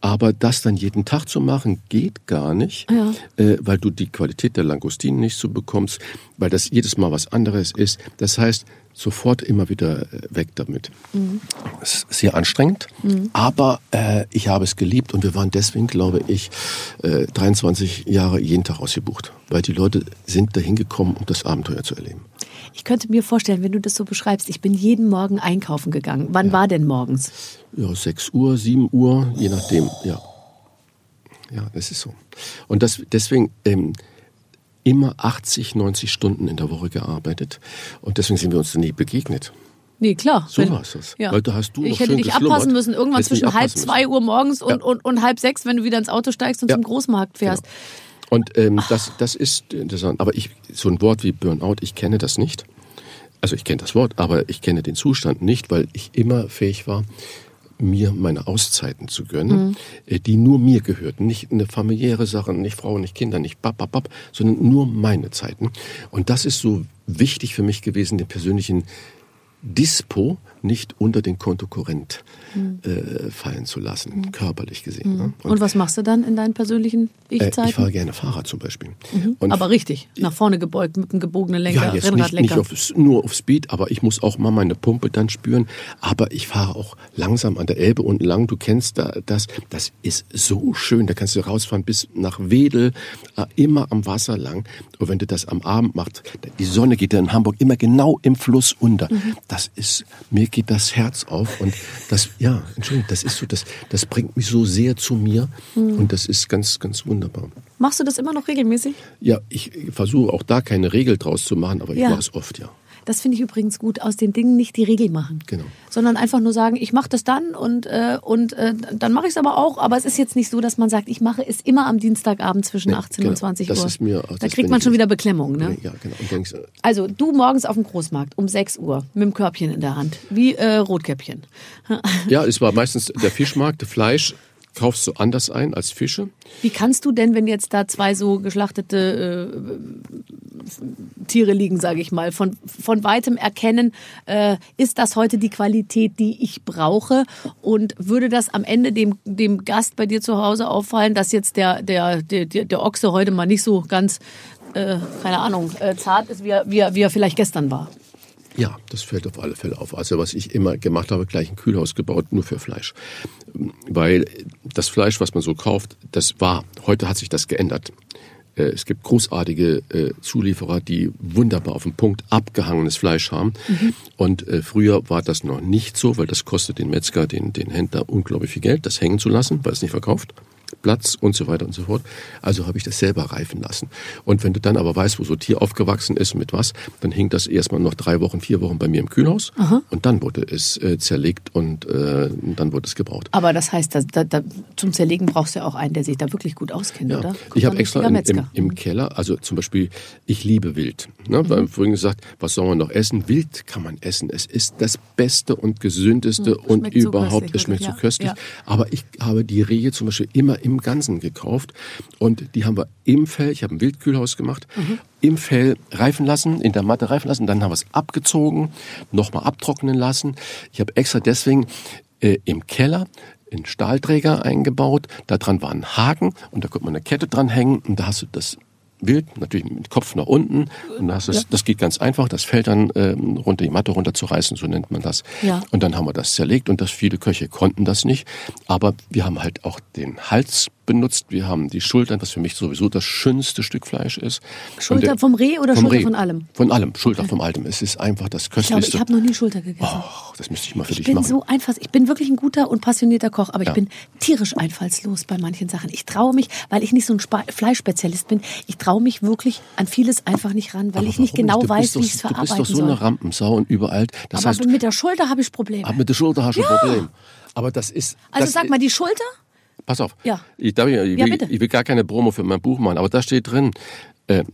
Aber das dann jeden Tag zu machen, geht gar nicht, Ja. äh, weil du die Qualität der Langustinen nicht so bekommst, weil das jedes Mal was anderes ist. Das heißt, sofort immer wieder äh, weg damit. Es ist sehr anstrengend, aber äh, ich habe es geliebt und wir waren deswegen, glaube ich, äh, 23 Jahre jeden Tag ausgebucht, weil die Leute sind dahin gekommen, um das Abenteuer zu erleben. Ich könnte mir vorstellen, wenn du das so beschreibst, ich bin jeden Morgen einkaufen gegangen. Wann war denn morgens? Ja, 6 Uhr, 7 Uhr, je nachdem, ja. Ja, das ist so. Und das, deswegen ähm, immer 80, 90 Stunden in der Woche gearbeitet. Und deswegen sind wir uns nie begegnet. Nee, klar. So war es das. Ja. Da hast du ich noch hätte dich abpassen müssen, irgendwann zwischen halb zwei Uhr morgens und, Ja. und, und halb sechs, wenn du wieder ins Auto steigst und Ja. zum Großmarkt fährst. Und ähm, das, das ist interessant. Aber ich, so ein Wort wie Burnout, ich kenne das nicht. Also ich kenne das Wort, aber ich kenne den Zustand nicht, weil ich immer fähig war, mir meine Auszeiten zu gönnen, äh, die nur mir gehörten. Nicht eine familiäre Sache, nicht Frau, nicht Kinder, nicht bap, bap, bap, sondern nur meine Zeiten. Und das ist so wichtig für mich gewesen, den persönlichen Dispo nicht unter den Kontokorrent äh, fallen zu lassen, körperlich gesehen. Ne? Und was machst du dann in deinen persönlichen äh, ich Ich-Zeiten? fahre gerne Fahrrad zum Beispiel. Und Aber richtig, nach vorne gebeugt mit einem gebogenen Lenker, ja, jetzt nicht, nicht Rennradlenker. auf, nur auf Speed, aber ich muss auch mal meine Pumpe dann spüren. Aber ich fahre auch langsam an der Elbe unten lang. Du kennst da, das. Das ist so schön. Da kannst du rausfahren bis nach Wedel, äh, immer am Wasser lang. Und wenn du das am Abend machst, die Sonne geht ja in Hamburg immer genau im Fluss unter. Das ist, mir geht das Herz auf. Und das, ja, Entschuldigung, das ist so, das, das bringt mich so sehr zu mir. Und das ist ganz, ganz wunderbar. Machst du das immer noch regelmäßig? Ja, ich versuche auch da keine Regel draus zu machen, aber ich Ja. mache es oft, ja. Das finde ich übrigens gut, aus den Dingen nicht die Regel machen. Genau. Sondern einfach nur sagen, ich mache das dann und, äh, und äh, dann mache ich es aber auch. Aber es ist jetzt nicht so, dass man sagt, ich mache es immer am Dienstagabend zwischen Nee, 18 genau. und 20 Das Uhr. ist mir- da kriegt man schon wieder Beklemmung. Ne? Ja, genau. Denkst, äh, Also du morgens auf dem Großmarkt um 6 Uhr mit dem Körbchen in der Hand, wie äh, Rotkäppchen. ja, es war meistens der Fischmarkt, Fleisch kaufst du anders ein als Fische. Wie kannst du denn, wenn jetzt da zwei so geschlachtete äh, Tiere liegen, sage ich mal, von, von weitem erkennen, äh, ist das heute die Qualität, die ich brauche? Und würde das am Ende dem, dem Gast bei dir zu Hause auffallen, dass jetzt der, der, der, der Ochse heute mal nicht so ganz, äh, keine Ahnung, äh, zart ist, wie er, wie, er, wie er vielleicht gestern war? Ja, das fällt auf alle Fälle auf. Also was ich immer gemacht habe, gleich ein Kühlhaus gebaut, nur für Fleisch. Weil das Fleisch, was man so kauft, das war, heute hat sich das geändert. Äh, Es gibt großartige äh, Zulieferer, die wunderbar auf den Punkt abgehangenes Fleisch haben. Und äh, früher war das noch nicht so, weil das kostet den Metzger, den, den Händler unglaublich viel Geld, das hängen zu lassen, weil es nicht verkauft. Platz und so weiter und so fort. Also habe ich das selber reifen lassen. Und wenn du dann aber weißt, wo so Tier aufgewachsen ist und mit was, dann hing das erstmal noch drei Wochen, vier Wochen bei mir im Kühlhaus und dann wurde es äh, zerlegt und äh, dann wurde es gebraucht. Aber das heißt, da, da, da, zum Zerlegen brauchst du ja auch einen, der sich da wirklich gut auskennt, Ja. oder? Ich habe Ein extra im, im, im Keller, also zum Beispiel, ich liebe Wild. Ne? Wir haben vorhin gesagt, was soll man noch essen? Wild kann man essen. Es ist das Beste und Gesündeste Hm, und so überhaupt, köstlich, es schmeckt so ja. köstlich. Ja. Aber ich habe die Rehe zum Beispiel immer im Ganzen gekauft und die haben wir im Fell, ich habe ein Wildkühlhaus gemacht, Mhm. im Fell reifen lassen, in der Matte reifen lassen, dann haben wir es abgezogen, nochmal abtrocknen lassen. Ich habe extra deswegen äh, im Keller einen Stahlträger eingebaut, da dran war ein Haken und da konnte man eine Kette dran hängen und da hast du das Wild, natürlich mit Kopf nach unten. Und das, ist, das geht ganz einfach, das fällt dann ähm, runter, die Matte runterzureißen, so nennt man das. Ja. Und dann haben wir das zerlegt und das viele Köche konnten das nicht. Aber wir haben halt auch den Hals benutzt. Wir haben die Schultern, was für mich sowieso das schönste Stück Fleisch ist. Schulter der- vom Reh oder vom Schulter Reh. von allem? Von allem. Schulter vom Altem. Es ist einfach das Ich glaube, köstlichste. ich habe noch nie Schulter gegessen. Och, das müsste ich mal für Ich dich bin machen. so einfach, ich bin wirklich ein guter und passionierter Koch, aber Ja. ich bin tierisch einfallslos bei manchen Sachen. Ich traue mich, weil ich nicht so ein Spa Fleischspezialist bin, ich traue mich wirklich an vieles einfach nicht ran, weil Aber ich nicht genau Du weiß, bist wie doch- ich es Du verarbeiten bist doch so soll. eine Rampensau und überall. Das aber heißt, mit der Schulter habe ich Probleme. ab mit der Schulter hast du ein Problem. Aber das ist. Also das, sag mal, die Schulter? Pass auf. Ja. Ich, darf, ich, ich, Ja, will, ich will gar keine Promo für mein Buch machen, aber da steht drin, äh,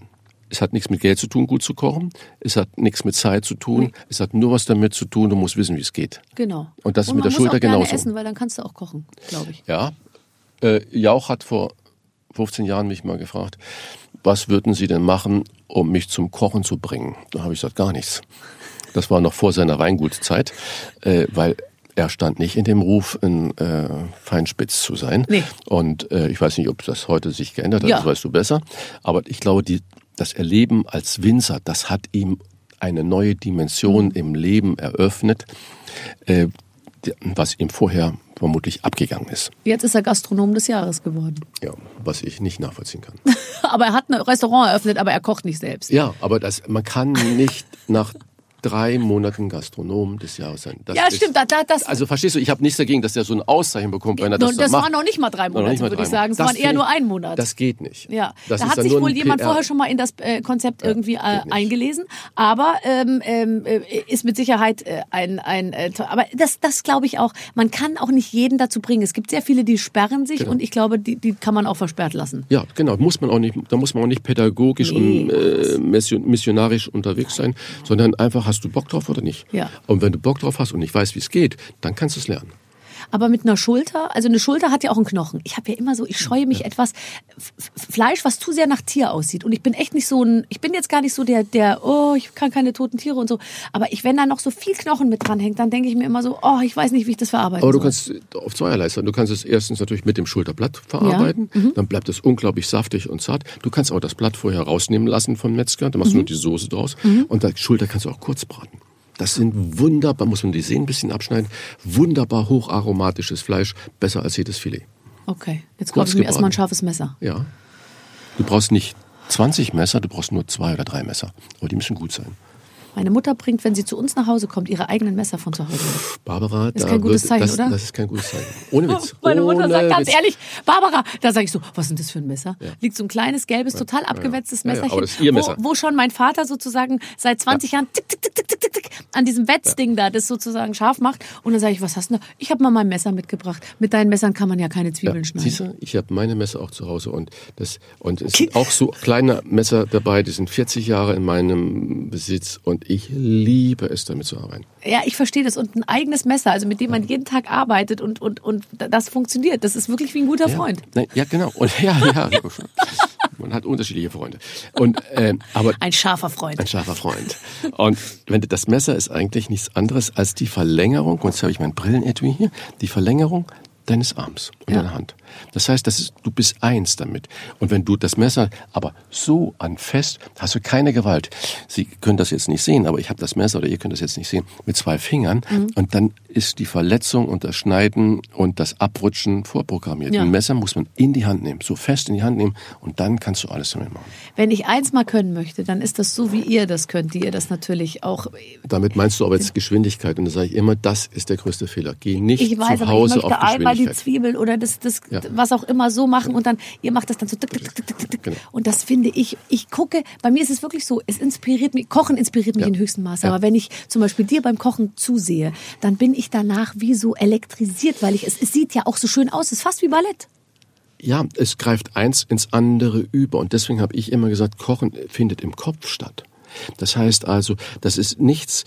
es hat nichts mit Geld zu tun, gut zu kochen. Es hat nichts mit Zeit zu tun. Es hat nur was damit zu tun, du musst wissen, wie es geht. Genau. Und das ist mit man der muss Schulter auch gerne genauso. essen, weil dann kannst du auch kochen, glaube ich. Ja. Äh, Jauch hat vor 15 Jahren mich mal gefragt, was würden Sie denn machen, um mich zum Kochen zu bringen? Da habe ich gesagt, gar nichts. Das war noch vor seiner Weingutzeit, äh, weil er stand nicht in dem Ruf, ein äh, Feinspitz zu sein. Nee. Und äh, ich weiß nicht, ob das heute sich geändert hat, Ja. das weißt du besser. Aber ich glaube, die, das Erleben als Winzer, das hat ihm eine neue Dimension im Leben eröffnet, äh, was ihm vorher vermutlich abgegangen ist. Jetzt ist er Gastronom des Jahres geworden. Ja, was ich nicht nachvollziehen kann. Aber er hat ein Restaurant eröffnet, aber er kocht nicht selbst. Ja, aber das, man kann nicht nach drei Monaten Gastronom des Jahres sein. Das Ja, ist, stimmt, da- da- das- also verstehst du, ich habe nichts dagegen, dass der so ein Auszeichen bekommt, wenn er das, Und das macht. waren noch nicht mal drei Monate, mal würde ich sagen. Es Das waren eher nur ein Monat. Das geht nicht. Ja, das da hat sich wohl jemand PR. vorher schon mal in das äh, Konzept irgendwie äh, eingelesen, aber ähm, ähm, äh, ist mit Sicherheit äh, ein, ein äh, aber das, das glaube ich auch, man kann auch nicht jeden dazu bringen. Es gibt sehr viele, die sperren sich Genau. und ich glaube, die, die kann man auch versperrt lassen. Ja, genau. Muss man auch nicht, da muss man auch nicht pädagogisch Nee. und äh, mission- missionarisch unterwegs sein, sondern einfach, hast du Bock drauf oder nicht? Ja. Und wenn du Bock drauf hast und nicht weißt, wie es geht, dann kannst du es lernen. Aber mit einer Schulter, also eine Schulter hat ja auch einen Knochen. Ich habe ja immer so, ich scheue mich etwas Fleisch, was zu sehr nach Tier aussieht. Und ich bin echt nicht so ein, ich bin jetzt gar nicht so der, der, oh, ich kann keine toten Tiere und so. Aber ich, wenn da noch so viel Knochen mit dranhängt, dann denke ich mir immer so, oh, ich weiß nicht, wie ich das verarbeiten Aber du soll. kannst auf zweierlei sein. Du kannst es erstens natürlich mit dem Schulterblatt verarbeiten, mhm. dann bleibt es unglaublich saftig und zart. Du kannst auch das Blatt vorher rausnehmen lassen vom Metzger, dann machst Mhm. du nur die Soße draus und die Schulter kannst du auch kurz braten. Das sind wunderbar, muss man die Sehnen ein bisschen abschneiden, wunderbar hocharomatisches Fleisch, besser als jedes Filet. Okay, jetzt kaufe ich mir erstmal ein scharfes Messer. Ja. Du brauchst nicht 20 Messer, du brauchst nur zwei oder drei Messer. Aber die müssen gut sein. Meine Mutter bringt, wenn sie zu uns nach Hause kommt, ihre eigenen Messer von zu Hause mit. Barbara, Ist da kein gutes wird- Zeichen, das, oder? Das ist kein gutes Zeichen. Ohne Witz. Meine Mutter Ohne sagt ganz Witz. ehrlich, Barbara, da sage ich so, was ist denn das für ein Messer? Liegt so ein kleines, gelbes, total abgewetztes Ja, ja, Messerchen, das ist Messer. Wo, wo schon mein Vater sozusagen seit 20 Jahren tick, tick, tick, tick, tick, tick, an diesem Wetzding da das sozusagen scharf macht. Und dann sage ich, was hast du da? Ich habe mal mein Messer mitgebracht. Mit deinen Messern kann man ja keine Zwiebeln schneiden. Siehst du, ich habe meine Messer auch zu Hause und das und es sind auch so kleine Messer dabei, die sind 40 Jahre in meinem Besitz und ich liebe es damit zu arbeiten. Ja, ich verstehe das. Und ein eigenes Messer, also mit dem man jeden Tag arbeitet und, und, und das funktioniert. Das ist wirklich wie ein guter Freund. Nein, ja, genau. Und ja, ja, man hat unterschiedliche Freunde. Und äh, aber Ein scharfer Freund. ein scharfer Freund. Und wenn das Messer ist eigentlich nichts anderes als die Verlängerung, und jetzt habe ich mein Brillenetui hier, die Verlängerung deines Arms und Ja. deiner Hand. Das heißt, das ist, du bist eins damit. Und wenn du das Messer aber so anfasst, hast du keine Gewalt. Sie können das jetzt nicht sehen, aber ich habe das Messer, oder ihr könnt das jetzt nicht sehen, mit zwei Fingern. Mhm. Und dann ist die Verletzung und das Schneiden und das Abrutschen vorprogrammiert. Ja. Ein Messer muss man in die Hand nehmen, so fest in die Hand nehmen und dann kannst du alles damit machen. Wenn ich eins mal können möchte, dann ist das so, wie ihr das könnt, die ihr das natürlich auch. Damit meinst du aber jetzt Geschwindigkeit. Und da sage ich immer, das ist der größte Fehler. Geh nicht Ich weiß, zu Hause auf einmal die. Zwiebel oder das, das Ja. was auch immer so machen und dann, ihr macht das dann so tick, tick, tick, tick, tick. Genau. Und das finde ich, ich gucke, bei mir ist es wirklich so, es inspiriert mich, Kochen inspiriert mich Ja. in höchstem Maße. Ja. Aber wenn ich zum Beispiel dir beim Kochen zusehe, dann bin ich danach wie so elektrisiert, weil ich, es, es sieht ja auch so schön aus, es ist fast wie Ballett. Ja, es greift eins ins andere über. Und deswegen habe ich immer gesagt, Kochen findet im Kopf statt. Das heißt also, das ist nichts,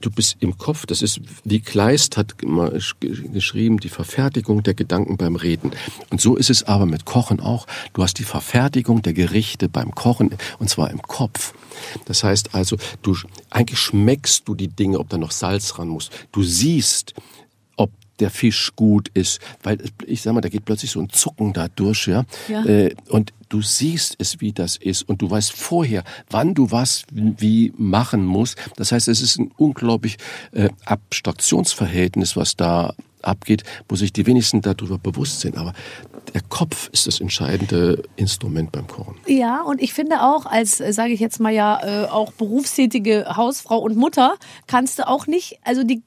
du bist im Kopf, das ist, wie Kleist hat geschrieben, die Verfertigung der Gedanken beim Reden. Und so ist es aber mit Kochen auch. Du hast die Verfertigung der Gerichte beim Kochen, und zwar im Kopf. Das heißt also, du, eigentlich schmeckst du die Dinge, ob da noch Salz ran muss. Du siehst, der Fisch gut ist, weil ich sag mal, da geht plötzlich so ein Zucken da durch, ja. Ja. Äh, und du siehst es, wie das ist, und du weißt vorher, wann du was wie machen musst. Das heißt, es ist ein unglaublich äh, Abstraktionsverhältnis, was da abgeht, wo sich die wenigsten darüber bewusst sind. Aber der Kopf ist das entscheidende Instrument beim Kochen. Ja, und ich finde auch, als, äh, sage ich jetzt mal ja, äh, auch berufstätige Hausfrau und Mutter, kannst du auch nicht, also die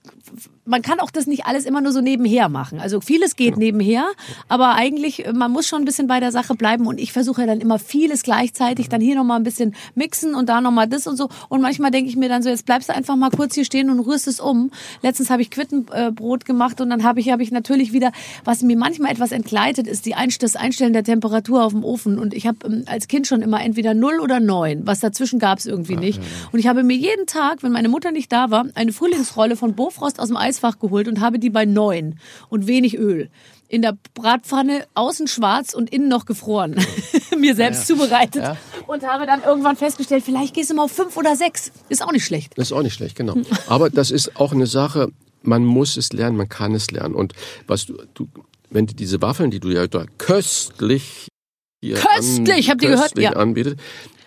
man kann auch das nicht alles immer nur so nebenher machen. Also vieles geht genau. nebenher, aber eigentlich, äh, man muss schon ein bisschen bei der Sache bleiben und ich versuche ja dann immer vieles gleichzeitig, dann hier nochmal ein bisschen mixen und da nochmal das und so. Und manchmal denke ich mir dann so, jetzt bleibst du einfach mal kurz hier stehen und rührst es um. Letztens habe ich Quittenbrot gemacht und dann habe ich, habe ich natürlich wieder, was mir manchmal etwas entgleitet, ist die das Einstellen der Temperatur auf dem Ofen. Und ich habe ähm, als Kind schon immer entweder null oder neun. Was dazwischen gab es irgendwie nicht. Und ich habe mir jeden Tag, wenn meine Mutter nicht da war, eine Frühlingsrolle von Bofrost aus dem Eis Eisfach geholt und habe die bei neun und wenig Öl in der Bratpfanne außen schwarz und innen noch gefroren mir selbst ja, ja. zubereitet ja. und habe dann irgendwann festgestellt, vielleicht gehst du mal auf fünf oder sechs. Ist auch nicht schlecht. Das ist auch nicht schlecht, genau. Aber das ist auch eine Sache, man muss es lernen, man kann es lernen. Und was du, du wenn du diese Waffeln, die du ja da köstlich hier köstlich, an, habt ihr gehört? Ja. anbietet,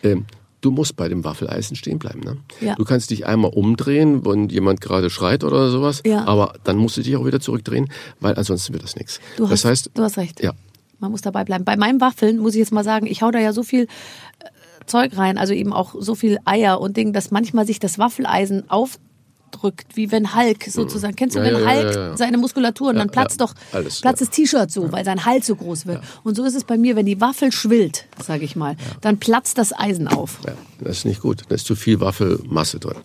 ähm, du musst bei dem Waffeleisen stehen bleiben. Ne? Ja. Du kannst dich einmal umdrehen, wenn jemand gerade schreit oder sowas, ja. aber dann musst du dich auch wieder zurückdrehen, weil ansonsten wird das nichts. Du das hast, heißt, du hast recht. Ja. Man muss dabei bleiben. Bei meinen Waffeln muss ich jetzt mal sagen, ich hau da ja so viel äh, Zeug rein, also eben auch so viel Eier und Ding, dass manchmal sich das Waffeleisen auf drückt, wie wenn Hulk sozusagen. Kennst du, ja, wenn ja, Hulk ja, seine Muskulatur und dann platzt doch Alles, platzt das T-Shirt so, weil sein Hals so groß wird. Und so ist es bei mir, wenn die Waffel schwillt, sage ich mal, dann platzt das Eisen auf. Ja, das ist nicht gut. Da ist zu viel Waffelmasse drin.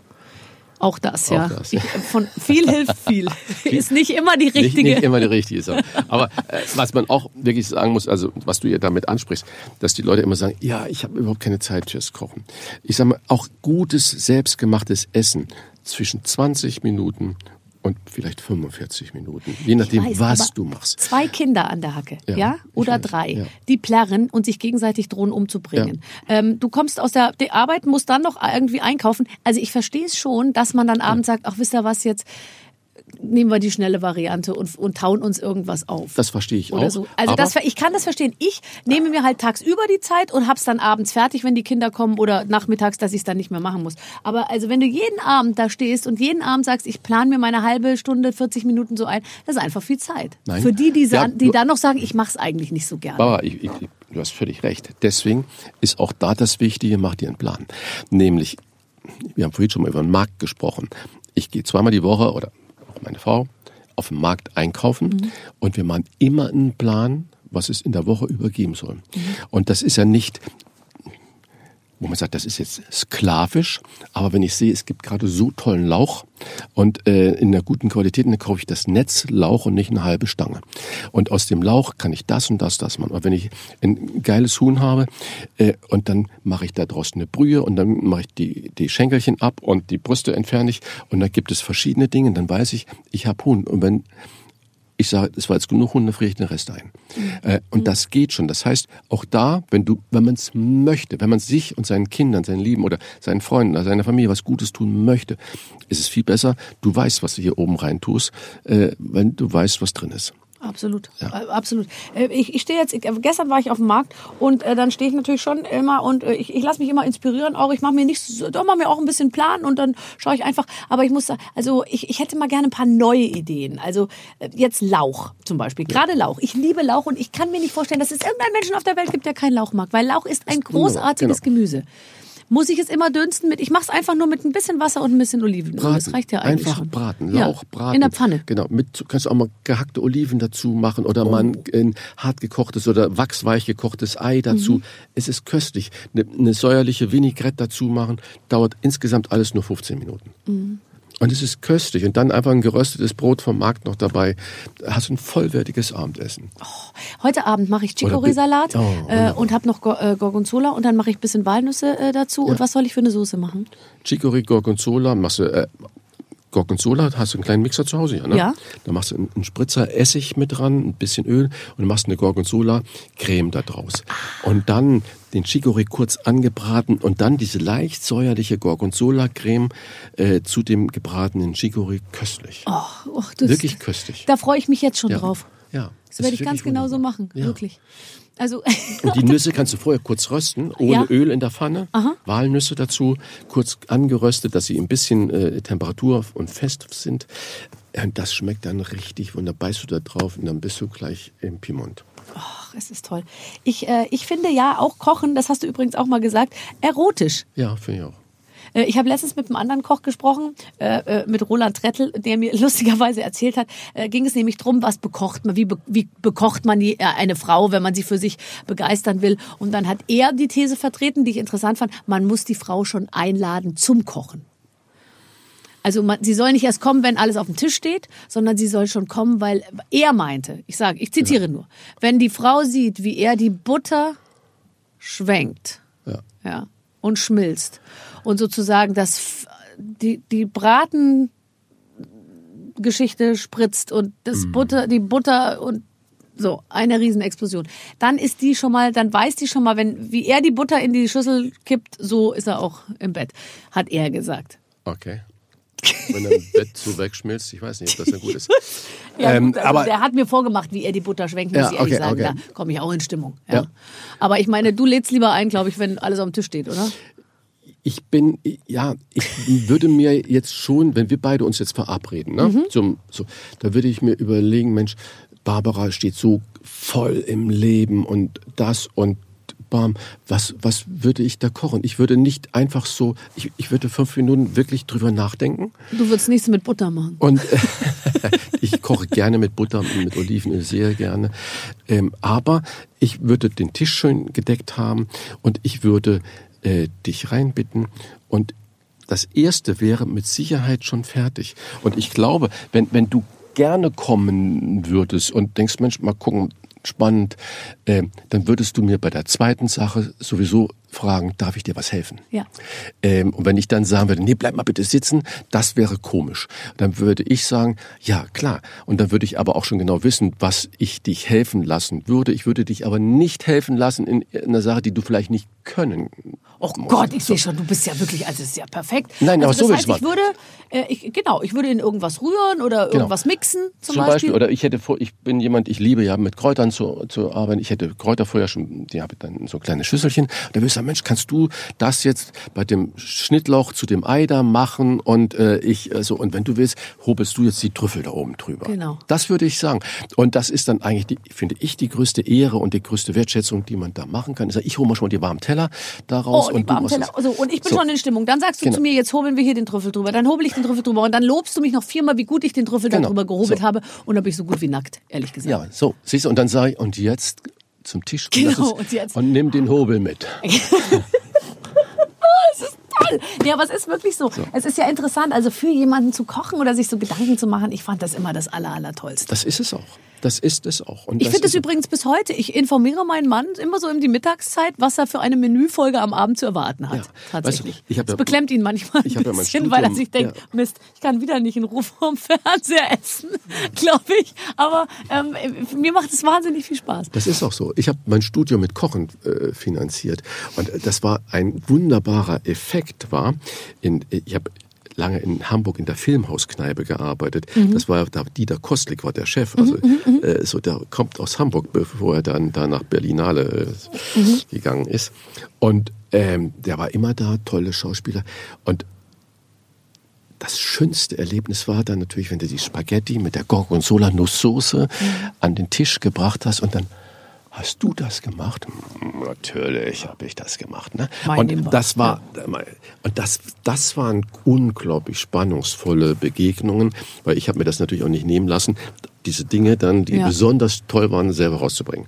Auch das, ja. Auch das, ja. Ich, von viel hilft viel. ist nicht immer die richtige. Nicht, nicht immer die richtige Sache. Aber äh, was man auch wirklich sagen muss, also was du ja damit ansprichst, dass die Leute immer sagen, ja, ich habe überhaupt keine Zeit fürs Kochen. Ich sage mal, auch gutes, selbstgemachtes Essen zwischen 20 Minuten und vielleicht 45 Minuten, je nachdem, weiß, was du machst. Zwei Kinder an der Hacke, ja, ja? oder weiß, drei, ja. die plärren und sich gegenseitig drohen umzubringen. Ja. Ähm, du kommst aus der, der Arbeit, musst dann noch irgendwie einkaufen. Also ich verstehe es schon, dass man dann abends sagt, ach wisst ihr was jetzt, nehmen wir die schnelle Variante und, und tauen uns irgendwas auf. Das verstehe ich auch. So. Also das, ich kann das verstehen. Ich nehme mir halt tagsüber die Zeit und hab's dann abends fertig, wenn die Kinder kommen oder nachmittags, dass ich es dann nicht mehr machen muss. Aber also wenn du jeden Abend da stehst und jeden Abend sagst, ich plane mir meine halbe Stunde, 40 Minuten so ein, das ist einfach viel Zeit. Nein. Für die, die, ja, die dann noch sagen, ich mache es eigentlich nicht so gerne. Baba, ich, ich, du hast völlig recht. Deswegen ist auch da das Wichtige, mach dir einen Plan. Nämlich, wir haben vorhin schon mal über den Markt gesprochen. Ich gehe zweimal die Woche oder meine Frau, auf dem Markt einkaufen mhm. und wir machen immer einen Plan, was es in der Woche übergeben soll. Mhm. Und das ist ja nicht wo man sagt, das ist jetzt sklavisch, aber wenn ich sehe, es gibt gerade so tollen Lauch und äh, in der guten Qualität, dann kaufe ich das Netzlauch und nicht eine halbe Stange. Und aus dem Lauch kann ich das und das, das machen. Aber wenn ich ein geiles Huhn habe äh, und dann mache ich da draußen eine Brühe und dann mache ich die, die Schenkelchen ab und die Brüste entferne ich und dann gibt es verschiedene Dinge, dann weiß ich, ich habe Huhn. Und wenn ich sage, es war jetzt genug Hunde, friere ich den Rest ein. Äh, und mhm. das geht schon. Das heißt, auch da, wenn du, wenn man es möchte, wenn man sich und seinen Kindern, seinen Lieben oder seinen Freunden, oder seiner Familie was Gutes tun möchte, ist es viel besser, du weißt, was du hier oben rein tust, äh, wenn du weißt, was drin ist. Absolut, ja. Äh, absolut. Äh, ich, ich stehe jetzt, ich, gestern war ich auf dem Markt und äh, dann stehe ich natürlich schon immer und äh, ich, ich lasse mich immer inspirieren. Auch ich mache mir nicht, doch mache mir auch ein bisschen Plan und dann schaue ich einfach. Aber ich muss, also ich, ich hätte mal gerne ein paar neue Ideen. Also äh, jetzt Lauch zum Beispiel, gerade Lauch. Ich liebe Lauch und ich kann mir nicht vorstellen, dass es irgendeinen Menschen auf der Welt gibt, der keinen Lauch mag, weil Lauch ist ein großartiges genau. Gemüse muss ich es immer dünsten mit. Ich mache es einfach nur mit ein bisschen Wasser und ein bisschen Olivenöl. Braten. Das reicht ja eigentlich Einfach schon. braten, Lauch ja, braten. In der Pfanne. Genau. Mit kannst du auch mal gehackte Oliven dazu machen oder oh. mal ein, ein hart gekochtes oder wachsweich gekochtes Ei dazu. Mhm. Es ist köstlich. Eine, eine säuerliche Vinaigrette dazu machen dauert insgesamt alles nur 15 Minuten. Mhm. Und es ist köstlich. Und dann einfach ein geröstetes Brot vom Markt noch dabei. Hast du ein vollwertiges Abendessen. Oh, heute Abend mache ich Chicorée-Salat oh, äh, und habe noch äh, Gorgonzola und dann mache ich ein bisschen Walnüsse äh, dazu. Ja. Und was soll ich für eine Soße machen? Chicorée, Gorgonzola, machst du äh, Gorgonzola, hast du einen kleinen Mixer zu Hause, ja, ne? Ja. Da machst du einen Spritzer Essig mit dran, ein bisschen Öl und machst eine Gorgonzola-Creme da draus. Und dann den Chicorée kurz angebraten und dann diese leicht säuerliche Gorgonzola-Creme äh, zu dem gebratenen Chicorée köstlich. Oh, oh, das, Wirklich köstlich. Da freue ich mich jetzt schon ja. drauf. Ja, Das das werde ich ganz genau so machen, Ja. wirklich. Also Und die Nüsse kannst du vorher kurz rösten, ohne Ja. Öl in der Pfanne. Walnüsse dazu, kurz angeröstet, dass sie ein bisschen äh, Temperatur und fest sind. Und das schmeckt dann richtig wunderbar. Beißt du da drauf und dann bist du gleich im Piemont. Ach, es ist toll. Ich, äh, ich finde ja auch Kochen, das hast du übrigens auch mal gesagt, erotisch. Ja, finde ich auch. Äh, Ich habe letztens mit einem anderen Koch gesprochen, äh, äh, mit Roland Trettel, der mir lustigerweise erzählt hat, ging es nämlich drum, was bekocht man, wie, be wie bekocht man die, eine Frau, wenn man sie für sich begeistern will. Und dann hat er die These vertreten, die ich interessant fand, man muss die Frau schon einladen zum Kochen. Also man, sie soll nicht erst kommen, wenn alles auf dem Tisch steht, sondern sie soll schon kommen, weil er meinte, ich sage, ich zitiere nur, wenn die Frau sieht, wie er die Butter schwenkt, Ja. ja, und schmilzt und sozusagen das die die Braten Geschichte spritzt und das Butter die Butter und so eine Riesenexplosion. Dann ist die schon mal, dann weiß die schon mal, wenn wie er die Butter in die Schüssel kippt, so ist er auch im Bett, hat er gesagt. Okay. Wenn er im Bett so wegschmilzt, ich weiß nicht, ob das dann gut ist. Ja, Ähm, gut, also aber- der hat mir vorgemacht, wie er die Butter schwenkt, muss Ja, ich ehrlich okay, sagen. okay. Da komme ich auch in Stimmung. Ja. Ja. Aber ich meine, du lädst lieber ein, glaube ich, wenn alles auf dem Tisch steht, oder? Ich bin, ja, ich würde mir jetzt schon, wenn wir beide uns jetzt verabreden, ne, Mhm. zum, so, da würde ich mir überlegen, Mensch, Barbara steht so voll im Leben und das und bam, was, was würde ich da kochen? Ich würde nicht einfach so, ich, ich würde fünf Minuten wirklich drüber nachdenken Du würdest nichts mit Butter machen. und ich koche gerne mit Butter und mit Oliven, sehr gerne. Ähm, aber ich würde den Tisch schön gedeckt haben und ich würde äh, dich reinbitten und das erste wäre mit Sicherheit schon fertig. Und ich glaube, wenn, wenn du gerne kommen würdest und denkst, Mensch, mal gucken, spannend, äh, dann würdest du mir bei der zweiten Sache sowieso fragen, darf ich dir was helfen? Ja. Ähm, und wenn ich dann sagen würde, nee, bleib mal bitte sitzen, das wäre komisch. Dann würde ich sagen, ja, klar. Und dann würde ich aber auch schon genau wissen, was ich dich helfen lassen würde. Ich würde dich aber nicht helfen lassen in einer Sache, die du vielleicht nicht können. Oh Gott, ich sehe schon, du bist ja wirklich, also ist ja perfekt. Nein, aber also so das will heißt, ich würde, äh, ich, genau, ich würde in irgendwas rühren oder irgendwas mixen zum, Zum Beispiel. Oder ich hätte vor, ich bin jemand, ich liebe ja mit Kräutern zu, zu arbeiten. Ich hätte Kräuter vorher schon, die habe ich dann so kleine Schüsselchen. Da würde ich sagen, Mensch, kannst du das jetzt bei dem Schnittlauch zu dem Ei da machen und äh, ich, also, und wenn du willst, hobelst du jetzt die Trüffel da oben drüber. Genau. Das würde ich sagen. Und das ist dann eigentlich, die, finde ich, die größte Ehre und die größte Wertschätzung, die man da machen kann. Ich sage, ich hole mal schon die warmen Teller daraus Oh, und die warmen Teller. es. Also, und ich bin So. schon in Stimmung. Dann sagst du Genau. zu mir, jetzt hobeln wir hier den Trüffel drüber. Dann hobel ich den Trüffel drüber. Und dann lobst du mich noch viermal, wie gut ich den Trüffel Genau. darüber gehobelt So. habe. Und dann bin ich so gut wie nackt, ehrlich gesagt. Ja, so, siehst du, und dann sage ich, und jetzt zum Tisch und, Genau, und und nimm den Hobel mit. toll. Ja, aber es ist wirklich so. Es ist ja interessant, also für jemanden zu kochen oder sich so Gedanken zu machen, ich fand das immer das Aller, Allertollste. Das ist es auch. Das ist es auch. Und Ich finde es übrigens bis heute. Ich informiere meinen Mann immer so in die Mittagszeit, was er für eine Menüfolge am Abend zu erwarten hat. Ja. Tatsächlich. Weißt du, ich das ja- beklemmt ihn manchmal ich ein hab ja bisschen, weil er Studium- sich denkt. Mist, ich kann wieder nicht in Ruhe vorm Fernseher essen, glaube ich. Aber ähm, mir macht es wahnsinnig viel Spaß. Das ist auch so. Ich habe mein Studium mit Kochen äh, finanziert und das war ein wunderbarer Effekt. War in, ich habe lange in Hamburg in der Filmhauskneipe gearbeitet. Das war da Dieter Kostlik war der Chef. Also äh, so der kommt aus Hamburg, bevor er dann da nach Berlinale äh, gegangen ist. Und ähm, der war immer da, tolle Schauspieler und das schönste Erlebnis war dann natürlich, wenn du die Spaghetti mit der Gorgonzola-Nusssoße an den Tisch gebracht hast und dann hast du das gemacht? "Mm, Natürlich habe ich das gemacht. Ne? Und das war und das, das waren unglaublich spannungsvolle Begegnungen, weil ich habe mir das natürlich auch nicht nehmen lassen, diese Dinge dann, die Ja. besonders toll waren, selber rauszubringen.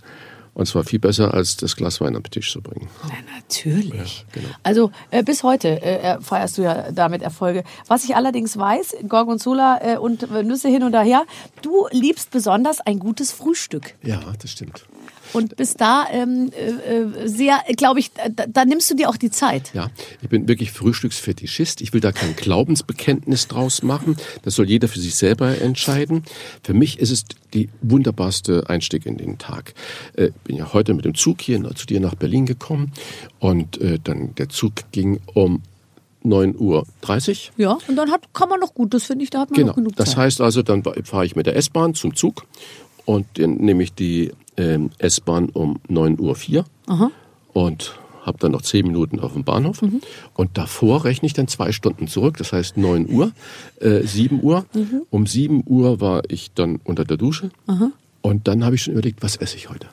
Und zwar viel besser, als das Glas Wein am Tisch zu bringen. Na, natürlich. genau. Also äh, bis heute äh, feierst du ja damit Erfolge. Was ich allerdings weiß, Gorgonzola äh, und äh, Nüsse hin und her, du liebst besonders ein gutes Frühstück. Ja, das stimmt. Und bist da ähm, äh, äh, sehr, glaube ich, da, da nimmst du dir auch die Zeit. Ja, ich bin wirklich Frühstücksfetischist. Ich will da kein Glaubensbekenntnis draus machen. Das soll jeder für sich selber entscheiden. Für mich ist es die wunderbarste Einstieg in den Tag. Äh, bin ja heute mit dem Zug hier zu dir nach Berlin gekommen und äh, dann der Zug ging um 9.30 Uhr. Ja, und dann hat, kann man noch gut, das finde ich, da hat man Genau. noch genug Das Zeit. heißt also, dann fahre ich mit der S-Bahn zum Zug und dann nehme ich die ähm, S-Bahn um 9.04 Uhr und habe dann noch zehn Minuten auf dem Bahnhof. Und davor rechne ich dann zwei Stunden zurück, das heißt 9 Uhr, äh, 7 Uhr. Um 7 Uhr war ich dann unter der Dusche und dann habe ich schon überlegt, was esse ich heute.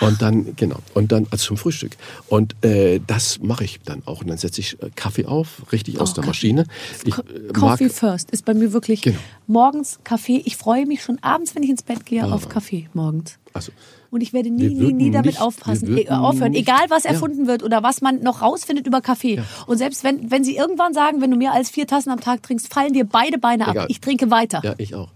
Und dann, genau, und dann also zum Frühstück. Und äh, das mache ich dann auch. Und dann setze ich äh, Kaffee auf, richtig aus Oh, der Kaffee. Maschine. Ich Co- äh, Coffee first ist bei mir wirklich Genau. morgens Kaffee. Ich freue mich schon abends, wenn ich ins Bett gehe, auf Kaffee morgens. Also, Und ich werde nie, nie, nie damit nicht- aufpassen, äh, aufhören. nicht- Egal, was Ja. erfunden wird oder was man noch rausfindet über Kaffee. Und selbst wenn, wenn sie irgendwann sagen, wenn du mehr als vier Tassen am Tag trinkst, fallen dir beide Beine ab. Egal. Ich trinke weiter. ja, ich auch.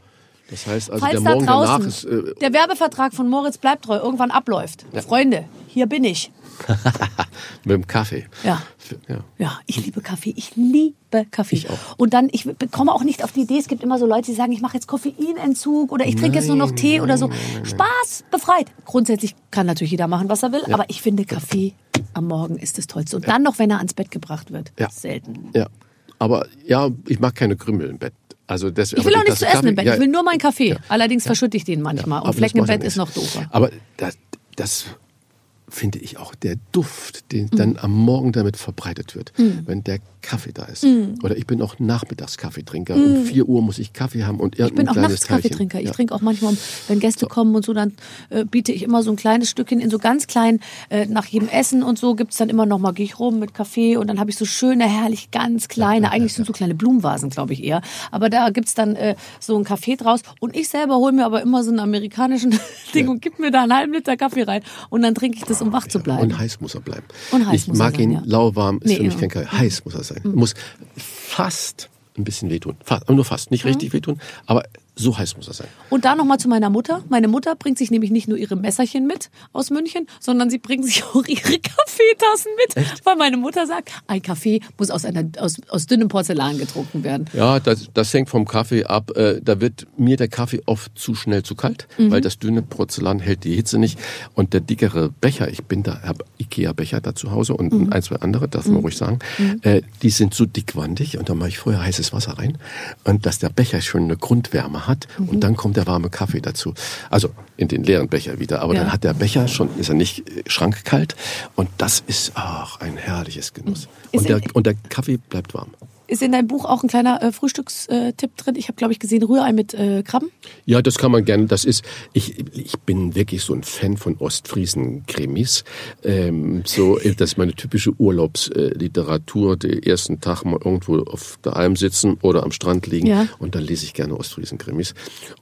Das heißt also, Falls der da Morgen draußen ist. Äh, der Werbevertrag von Moritz bleibt treu irgendwann abläuft. Freunde, hier bin ich. mit dem Kaffee. Ja. ja. Ja, ich liebe Kaffee. Ich liebe Kaffee. Ich auch. Und dann, ich komme auch nicht auf die Idee, es gibt immer so Leute, die sagen, ich mache jetzt Koffeinentzug oder ich trinke jetzt nur noch Tee oder so. Spaß, befreit. Grundsätzlich kann natürlich jeder machen, was er will, aber ich finde, Kaffee am Morgen ist das Tollste. Und dann noch, wenn er ans Bett gebracht wird. Ja. Selten. Ja, aber ja, ich mag keine Krümel im Bett. Also das, Ich will auch nichts zu essen im Bett. Ich will nur meinen Kaffee. Allerdings verschütte ich den manchmal. Und Flecken im Bett ja ist noch doofer. Aber das, das finde ich auch, der Duft, den Mhm. dann am Morgen damit verbreitet wird, wenn der Kaffee da ist. Oder ich bin auch nachmittags Kaffeetrinker. Um 4 Uhr muss ich Kaffee haben und Mhm. Ich bin irgendein auch kleines nachts Teilchen. Kaffeetrinker. Ich Ja. trinke auch manchmal, wenn Gäste kommen und so, dann äh, biete ich immer so ein kleines Stückchen in so ganz klein, äh, nach jedem Essen und so gibt's dann immer noch mal, gehe ich rum mit Kaffee und dann habe ich so schöne, herrlich, ganz kleine, eigentlich sind so kleine Blumenvasen, glaube ich eher. Aber da gibt's dann äh, so ein Kaffee draus und ich selber hole mir aber immer so einen amerikanischen Ding und gib mir da einen halben Liter Kaffee rein und dann trinke ich das, um wach zu bleiben. Und heiß muss er bleiben. Und heiß ich muss er mag sein, ihn ja. lauwarm, ist Nee, für mich ja. kein Kaffee. Heiß muss er sein. Muss fast ein bisschen wehtun. Fast, aber nur fast. Nicht richtig wehtun, aber so heiß muss er sein. Und da nochmal zu meiner Mutter. Meine Mutter bringt sich nämlich nicht nur ihre Messerchen mit aus München, sondern sie bringt sich auch ihre Kaffeetassen mit. Weil meine Mutter sagt, ein Kaffee muss aus, einer, aus, aus dünnem Porzellan getrunken werden. Ja, das, das hängt vom Kaffee ab. Äh, Da wird mir der Kaffee oft zu schnell zu kalt, Mhm. weil das dünne Porzellan hält die Hitze nicht. Und der dickere Becher, ich bin da, habe Ikea-Becher da zu Hause und Mhm. ein, zwei andere, darf man ruhig sagen, äh, die sind so dickwandig und da mache ich vorher heißes Wasser rein und dass der Becher schon eine Grundwärme hat Mhm. und dann kommt der warme Kaffee dazu. Also in den leeren Becher wieder, aber Ja. dann hat der Becher schon, ist er nicht äh, schrankkalt und das ist ach, ein herrliches Genuss. Und der, und der Kaffee bleibt warm. Ist in deinem Buch auch ein kleiner äh, Frühstückstipp drin? Ich habe, glaube ich, gesehen, Rührei mit äh, Krabben. Ja, das kann man gerne. Das ist, ich, ich bin wirklich so ein Fan von Ostfriesen-Krimis. Ähm, so, das ist meine typische Urlaubsliteratur. Den ersten Tag mal irgendwo auf der Alm sitzen oder am Strand liegen Ja. und dann lese ich gerne Ostfriesen-Krimis.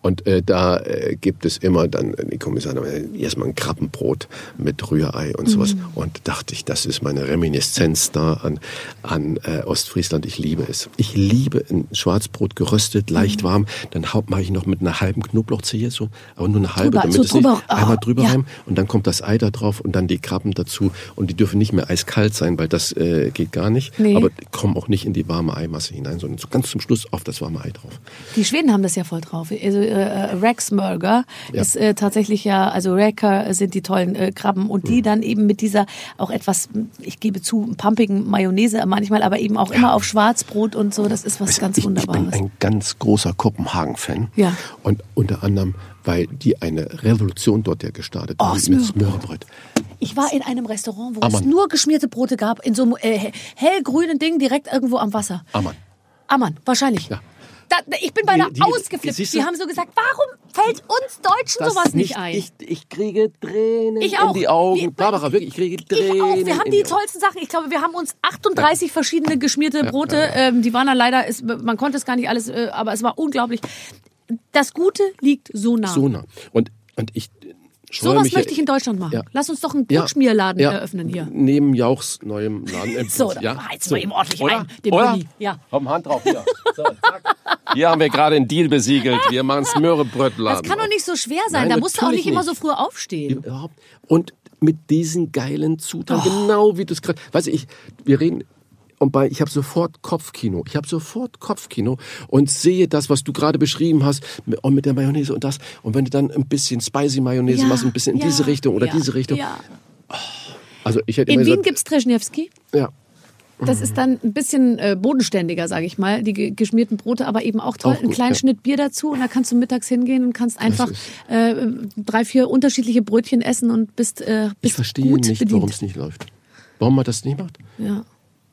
Und äh, da äh, gibt es immer dann, äh, die Kommissare, äh, erstmal ein Krabbenbrot mit Rührei und sowas. Mhm. Und dachte ich, das ist meine Reminiszenz da an, an äh, Ostfriesland. Ich liebe es. Ich liebe ein Schwarzbrot geröstet, leicht Mhm. warm. Dann mache ich noch mit einer halben Knoblauchzehe so, aber nur eine halbe, Drüber, damit so es nicht drüber, oh, einmal drüber ja. rein und dann kommt das Ei da drauf und dann die Krabben dazu und die dürfen nicht mehr eiskalt sein, weil das äh, geht gar nicht. Nee. Aber kommen auch nicht in die warme Eimasse hinein, sondern so ganz zum Schluss auf das warme Ei drauf. Die Schweden haben das ja voll drauf. Also äh, äh, Rexburger Ja. ist äh, tatsächlich ja, also Räker sind die tollen äh, Krabben und Mhm. die dann eben mit dieser auch etwas, ich gebe zu, pumpigen Mayonnaise manchmal, aber eben auch immer auf Schwarzbrot und so. Das ist was ganz ich, ich bin Wunderbares. ein ganz großer Kopenhagen-Fan. Ja. Und unter anderem, weil die eine Revolution dort ja gestartet Oh, haben mit. Smørrebrød. Ich war in einem Restaurant, wo Ammann. es nur geschmierte Brote gab, in so einem äh, hellgrünen Ding direkt irgendwo am Wasser. Ammann. Ammann, wahrscheinlich. Ja. Da, ich bin beinahe Die- die- ausgeflippt. Die haben so gesagt, warum fällt uns Deutschen sowas nicht, ein? Ich, ich kriege Tränen Ich in die Augen. Wir- Barbara, wirklich, ich kriege Tränen. Ich auch. Wir haben die Augen. tollsten Sachen. Ich glaube, wir haben uns 38 verschiedene geschmierte Brote. Ähm, die waren dann leider, es, man konnte es gar nicht alles, äh, aber es war unglaublich. Das Gute liegt so nah. So nah. Und, und ich Sowas mich möchte ich in Deutschland machen. Ja. Lass uns doch einen Brotschmierladen ja, eröffnen hier. Neben Jauchs neuem Laden. So, da ja. heizen wir ihm ordentlich Oder? ein, den Oder? Bulli. Ja. Komm, Hand drauf, hier. So. Hier haben wir gerade einen Deal besiegelt. Wir machen Smörrebrötladen. Das kann doch nicht so schwer sein. Nein, da musst du auch natürlich nicht immer nicht. so früh aufstehen. Überhaupt. Und mit diesen geilen Zutaten, Oh. genau wie du es gerade. Weißt du, ich, wir reden. Und bei, ich habe sofort Kopfkino. Ich habe sofort Kopfkino und sehe das, was du gerade beschrieben hast, mit, und mit der Mayonnaise und das. Und wenn du dann ein bisschen spicy Mayonnaise Ja, machst, ein bisschen in ja, diese Richtung oder ja, diese Richtung. Ja. Also ich hätte In Wien gesagt, gibt's Treschniewski. ja, Das ist dann ein bisschen äh, bodenständiger, sage ich mal. Die ge- geschmierten Brote, aber eben auch toll. Auch Einen gut, kleinen ja. Schnitt Bier dazu und da kannst du mittags hingehen und kannst einfach äh, drei, vier unterschiedliche Brötchen essen und bist, äh, bist Ich verstehe nicht, warum es nicht läuft. Warum man das nicht macht? Ja.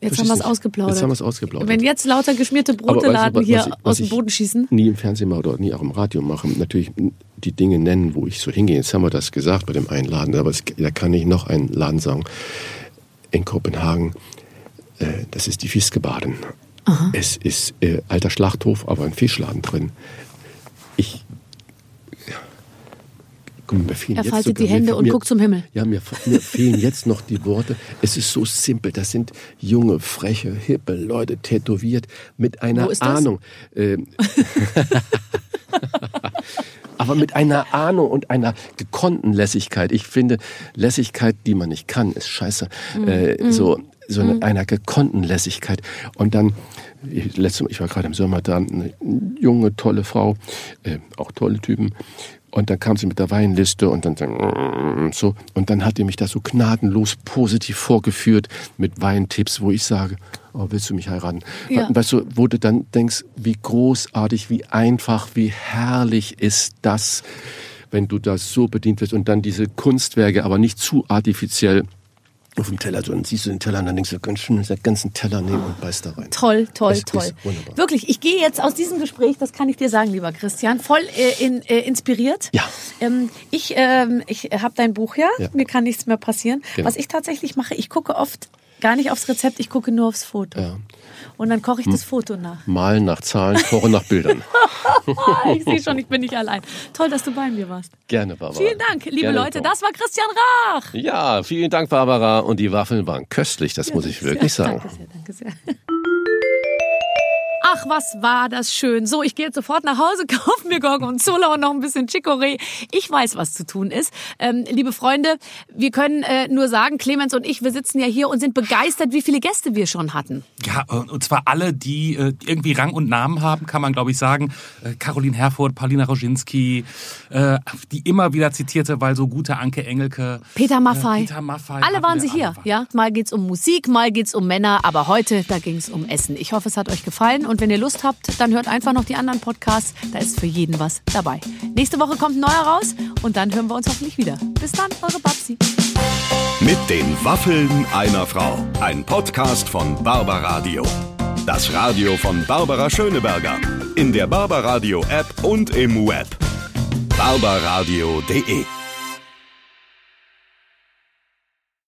Jetzt haben wir es ausgeplaudert. Jetzt haben wir es ausgeplaudert. Wenn jetzt lauter geschmierte Broteladen was- hier was ich- was aus dem ich Boden schießen. Nie im Fernsehen mache oder nie auch im Radio machen. Natürlich die Dinge nennen, wo ich so hingehe. Jetzt haben wir das gesagt bei dem einen Laden, aber es, da kann ich noch einen Laden sagen. In Kopenhagen, äh, das ist die Fiskebaden. Es ist äh, alter Schlachthof, aber ein Fischladen drin. Ich. Mir fehlen Er faltet sogar- die Hände mir, und mir, guckt zum Himmel. Ja, mir, mir fehlen jetzt noch die Worte. Es ist so simpel. Das sind junge, freche, hippe Leute, tätowiert, mit einer? Ahnung. Ähm, aber mit einer Ahnung und einer gekonnten Lässigkeit. Ich finde, Lässigkeit, die man nicht kann, ist scheiße. Mhm. Äh, so so eine, einer gekonnten Lässigkeit. Und dann, ich, letztes Mal, ich war gerade im Sommer da, eine junge, tolle Frau, äh, auch tolle Typen. Und dann kam sie mit der Weinliste und dann mm, so und dann hat die mich da so gnadenlos positiv vorgeführt mit Weintipps, wo ich sage, oh, willst du mich heiraten? Ja. Weißt du, wo du dann denkst, wie großartig, wie einfach, wie herrlich ist das, wenn du das so bedient wirst und dann diese Kunstwerke, aber nicht zu artifiziell auf dem Teller, so, dann siehst du den Teller und dann denkst du, ganz schön den ganzen Teller nehmen und beißt da rein. Toll, toll, Es toll. Wirklich, ich gehe jetzt aus diesem Gespräch, das kann ich dir sagen, lieber Christian, voll äh, in, äh, inspiriert. Ja. Ähm, ich ähm, ich habe dein Buch ja, Ja. mir kann nichts mehr passieren. Genau. Was ich tatsächlich mache, ich gucke oft gar nicht aufs Rezept, ich gucke nur aufs Foto. Ja. Und dann koche ich das Foto nach. Malen nach Zahlen, kochen nach Bildern. Ah, ich sehe schon, ich bin nicht allein. Toll, dass du bei mir warst. Gerne, Barbara. Vielen Dank, liebe Gerne, Leute. Das war Christian Rach. Ja, vielen Dank, Barbara. Und die Waffeln waren köstlich, das muss ich wirklich sagen. Danke sehr, danke sehr. Ach, was war das schön. So, ich gehe jetzt sofort nach Hause, kaufe mir Gorgonzola und noch ein bisschen Chicorée. Ich weiß, was zu tun ist. Ähm, liebe Freunde, wir können äh, nur sagen, Clemens und ich, wir sitzen ja hier und sind begeistert, wie viele Gäste wir schon hatten. Ja, und zwar alle, die äh, irgendwie Rang und Namen haben, kann man glaube ich sagen. Äh, Caroline Herfurth, Paulina Roginski, äh, die immer wieder zitierte, weil so gute Anke Engelke. Peter Maffay. Peter Maffay. Alle waren sie hier, waren- ja. Mal geht's um Musik, mal geht's um Männer, aber heute, da ging's um Essen. Ich hoffe, es hat euch gefallen und wenn ihr Lust habt, dann hört einfach noch die anderen Podcasts. Da ist für jeden was dabei. Nächste Woche kommt ein neuer raus und dann hören wir uns hoffentlich wieder. Bis dann, eure Babsi. Mit den Waffeln einer Frau. Ein Podcast von Barbaradio. Das Radio von Barbara Schöneberger. In der Barbaradio App und im Web. barbaradio.de